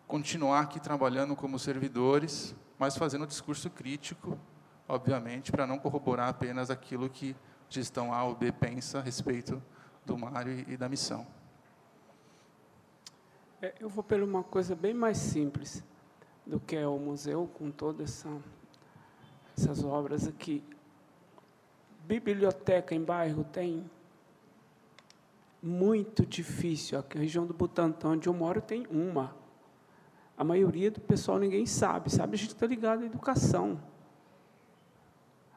continuar aqui trabalhando como servidores, mas fazendo um discurso crítico, obviamente, para não corroborar apenas aquilo que gestão A ou B pensa a respeito do Mário e da missão. É, eu vou pela uma coisa bem mais simples do que é o museu, com todas essa, essas obras aqui. Biblioteca em bairro tem muito difícil. A região do Butantã, onde eu moro, tem uma. A maioria do pessoal ninguém sabe. Sabe, a gente está ligado à educação.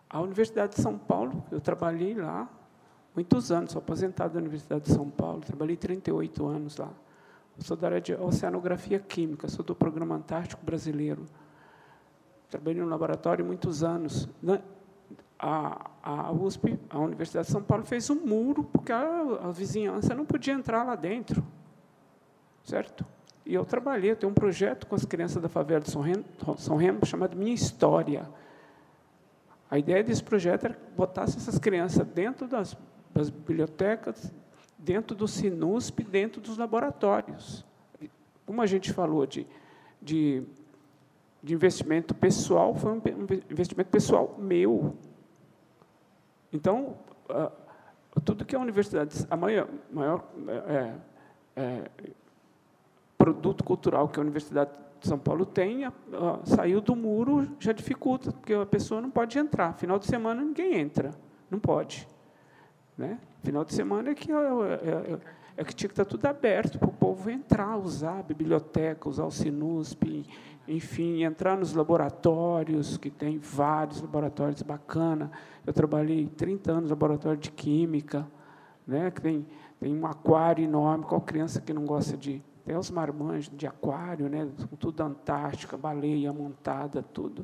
A Universidade de São Paulo, eu trabalhei lá muitos anos, sou aposentado da Universidade de São Paulo, trabalhei 38 anos lá. Sou da área de oceanografia química, sou do Programa Antártico Brasileiro. Trabalhei no laboratório muitos anos a, a USP, a Universidade de São Paulo, fez um muro, porque a, a vizinhança não podia entrar lá dentro. Certo? E eu trabalhei, eu tenho um projeto com as crianças da favela de São Remo, São Remo chamado Minha História. A ideia desse projeto era botar essas crianças dentro das, das bibliotecas, dentro do SINUSP, dentro dos laboratórios. Como a gente falou de, de, de investimento pessoal, foi um investimento pessoal meu, então, tudo que a universidade, a maior, maior é, é, produto cultural que a Universidade de São Paulo tem, saiu do muro, já dificulta, porque a pessoa não pode entrar. Final de semana ninguém entra, não pode. Né? Final de semana é que, é, é, é que tinha que estar tudo aberto para o povo entrar, usar a biblioteca, usar o Sinusp, enfim, entrar nos laboratórios, que tem vários laboratórios bacana. Eu trabalhei 30 anos no laboratório de química, né, que tem, tem um aquário enorme. Qual criança que não gosta de. Tem os marmanjos de aquário, né, tudo Antártica, baleia montada, tudo.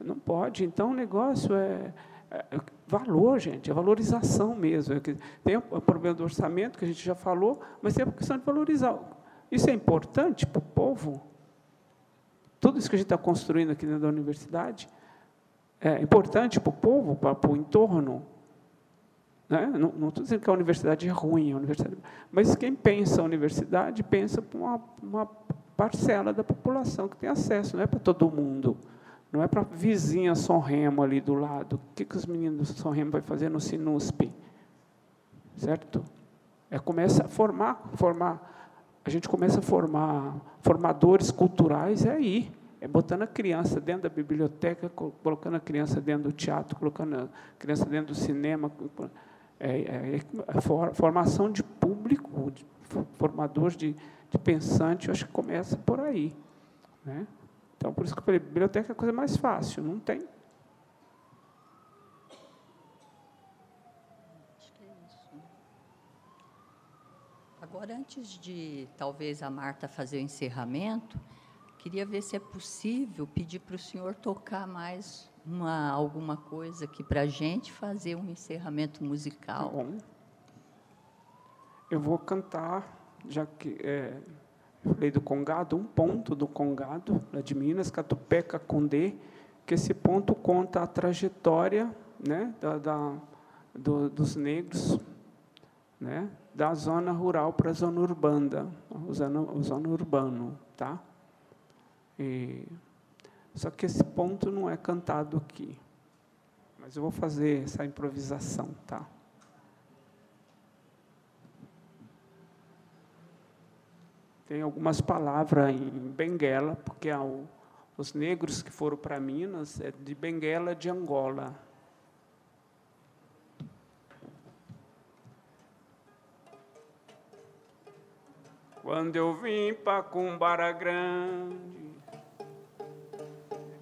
Não pode. Então, o negócio é, é, é valor, gente, é valorização mesmo. É tem o problema do orçamento, que a gente já falou, mas tem a questão de valorizar. Isso é importante para o povo? tudo isso que a gente está construindo aqui dentro da universidade é importante para o povo, para, o entorno. Né? Não estou dizendo que a universidade é ruim, a universidade, mas quem pensa a universidade pensa para uma, uma parcela da população que tem acesso, não é para todo mundo. Não é para a vizinha São Remo ali do lado. O que, que os meninos do São Remo vão fazer no Sinusp? Certo? É começa a formar, formar a gente começa a formar formadores culturais é aí, é botando a criança dentro da biblioteca, colocando a criança dentro do teatro, colocando a criança dentro do cinema, é, é, é formação de público, de formador de, de pensante, eu acho que começa por aí, né? Então, por isso que eu falei, biblioteca é a coisa mais fácil, não tem Agora, antes de talvez a Marta fazer o encerramento, queria ver se é possível pedir para o senhor tocar mais uma, alguma coisa aqui para a gente fazer um encerramento musical. Bom. Eu vou cantar, já que é, falei do Congado, um ponto do Congado, lá de Minas, Catupeca Condé, que esse ponto conta a trajetória né, da, da do, dos negros né, da zona rural para a zona urbana, o zona, o zona urbano, tá? E, só que esse ponto não é cantado aqui, mas eu vou fazer essa improvisação, tá? Tem algumas palavras em Benguela, porque os negros que foram para Minas é de Benguela de Angola, Quando eu vim pra Cumbara Grande,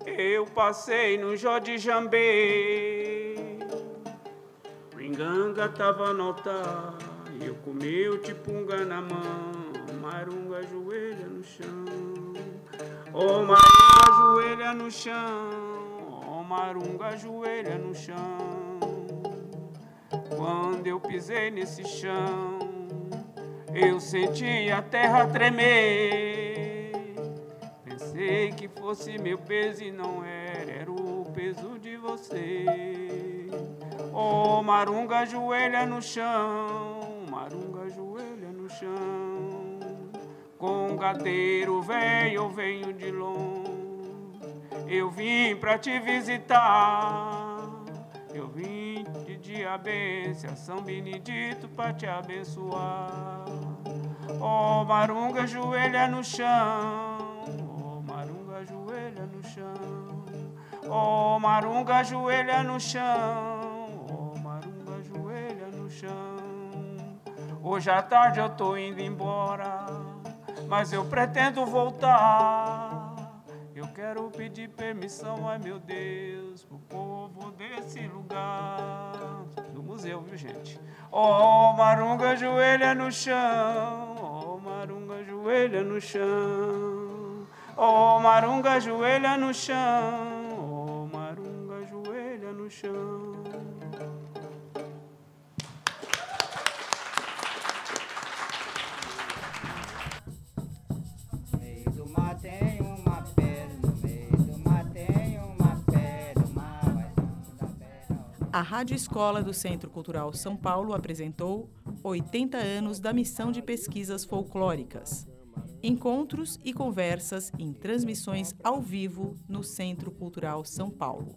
eu passei no Jorge Jambê. Ringanga tava no e eu comi o tipunga na mão. Chão. Oh, Marunga ajoelha no chão. Oh, Marunga ajoelha no chão. Quando eu pisei nesse chão, eu senti a terra tremer. Pensei que fosse meu peso e não era, era o peso de você. Oh, Marunga ajoelha no chão, Com gateiro velho eu venho de longe, eu vim pra te visitar. Eu vim de Diabência, São Benedito pra te abençoar. Oh, Marunga ajoelha no chão, oh, Marunga ajoelha no chão. Oh, Marunga ajoelha no chão, oh, Marunga ajoelha no chão. Hoje à tarde eu tô indo embora, mas eu pretendo voltar. Eu quero pedir permissão, ai meu Deus, pro povo desse lugar. Do museu, viu gente? Oh, Marunga ajoelha no chão, oh, Marunga ajoelha no chão. Oh, Marunga ajoelha no chão, oh, Marunga ajoelha no chão. A Rádio Escola do Centro Cultural São Paulo apresentou 80 anos da missão de pesquisas folclóricas. Encontros e conversas em transmissões ao vivo no Centro Cultural São Paulo.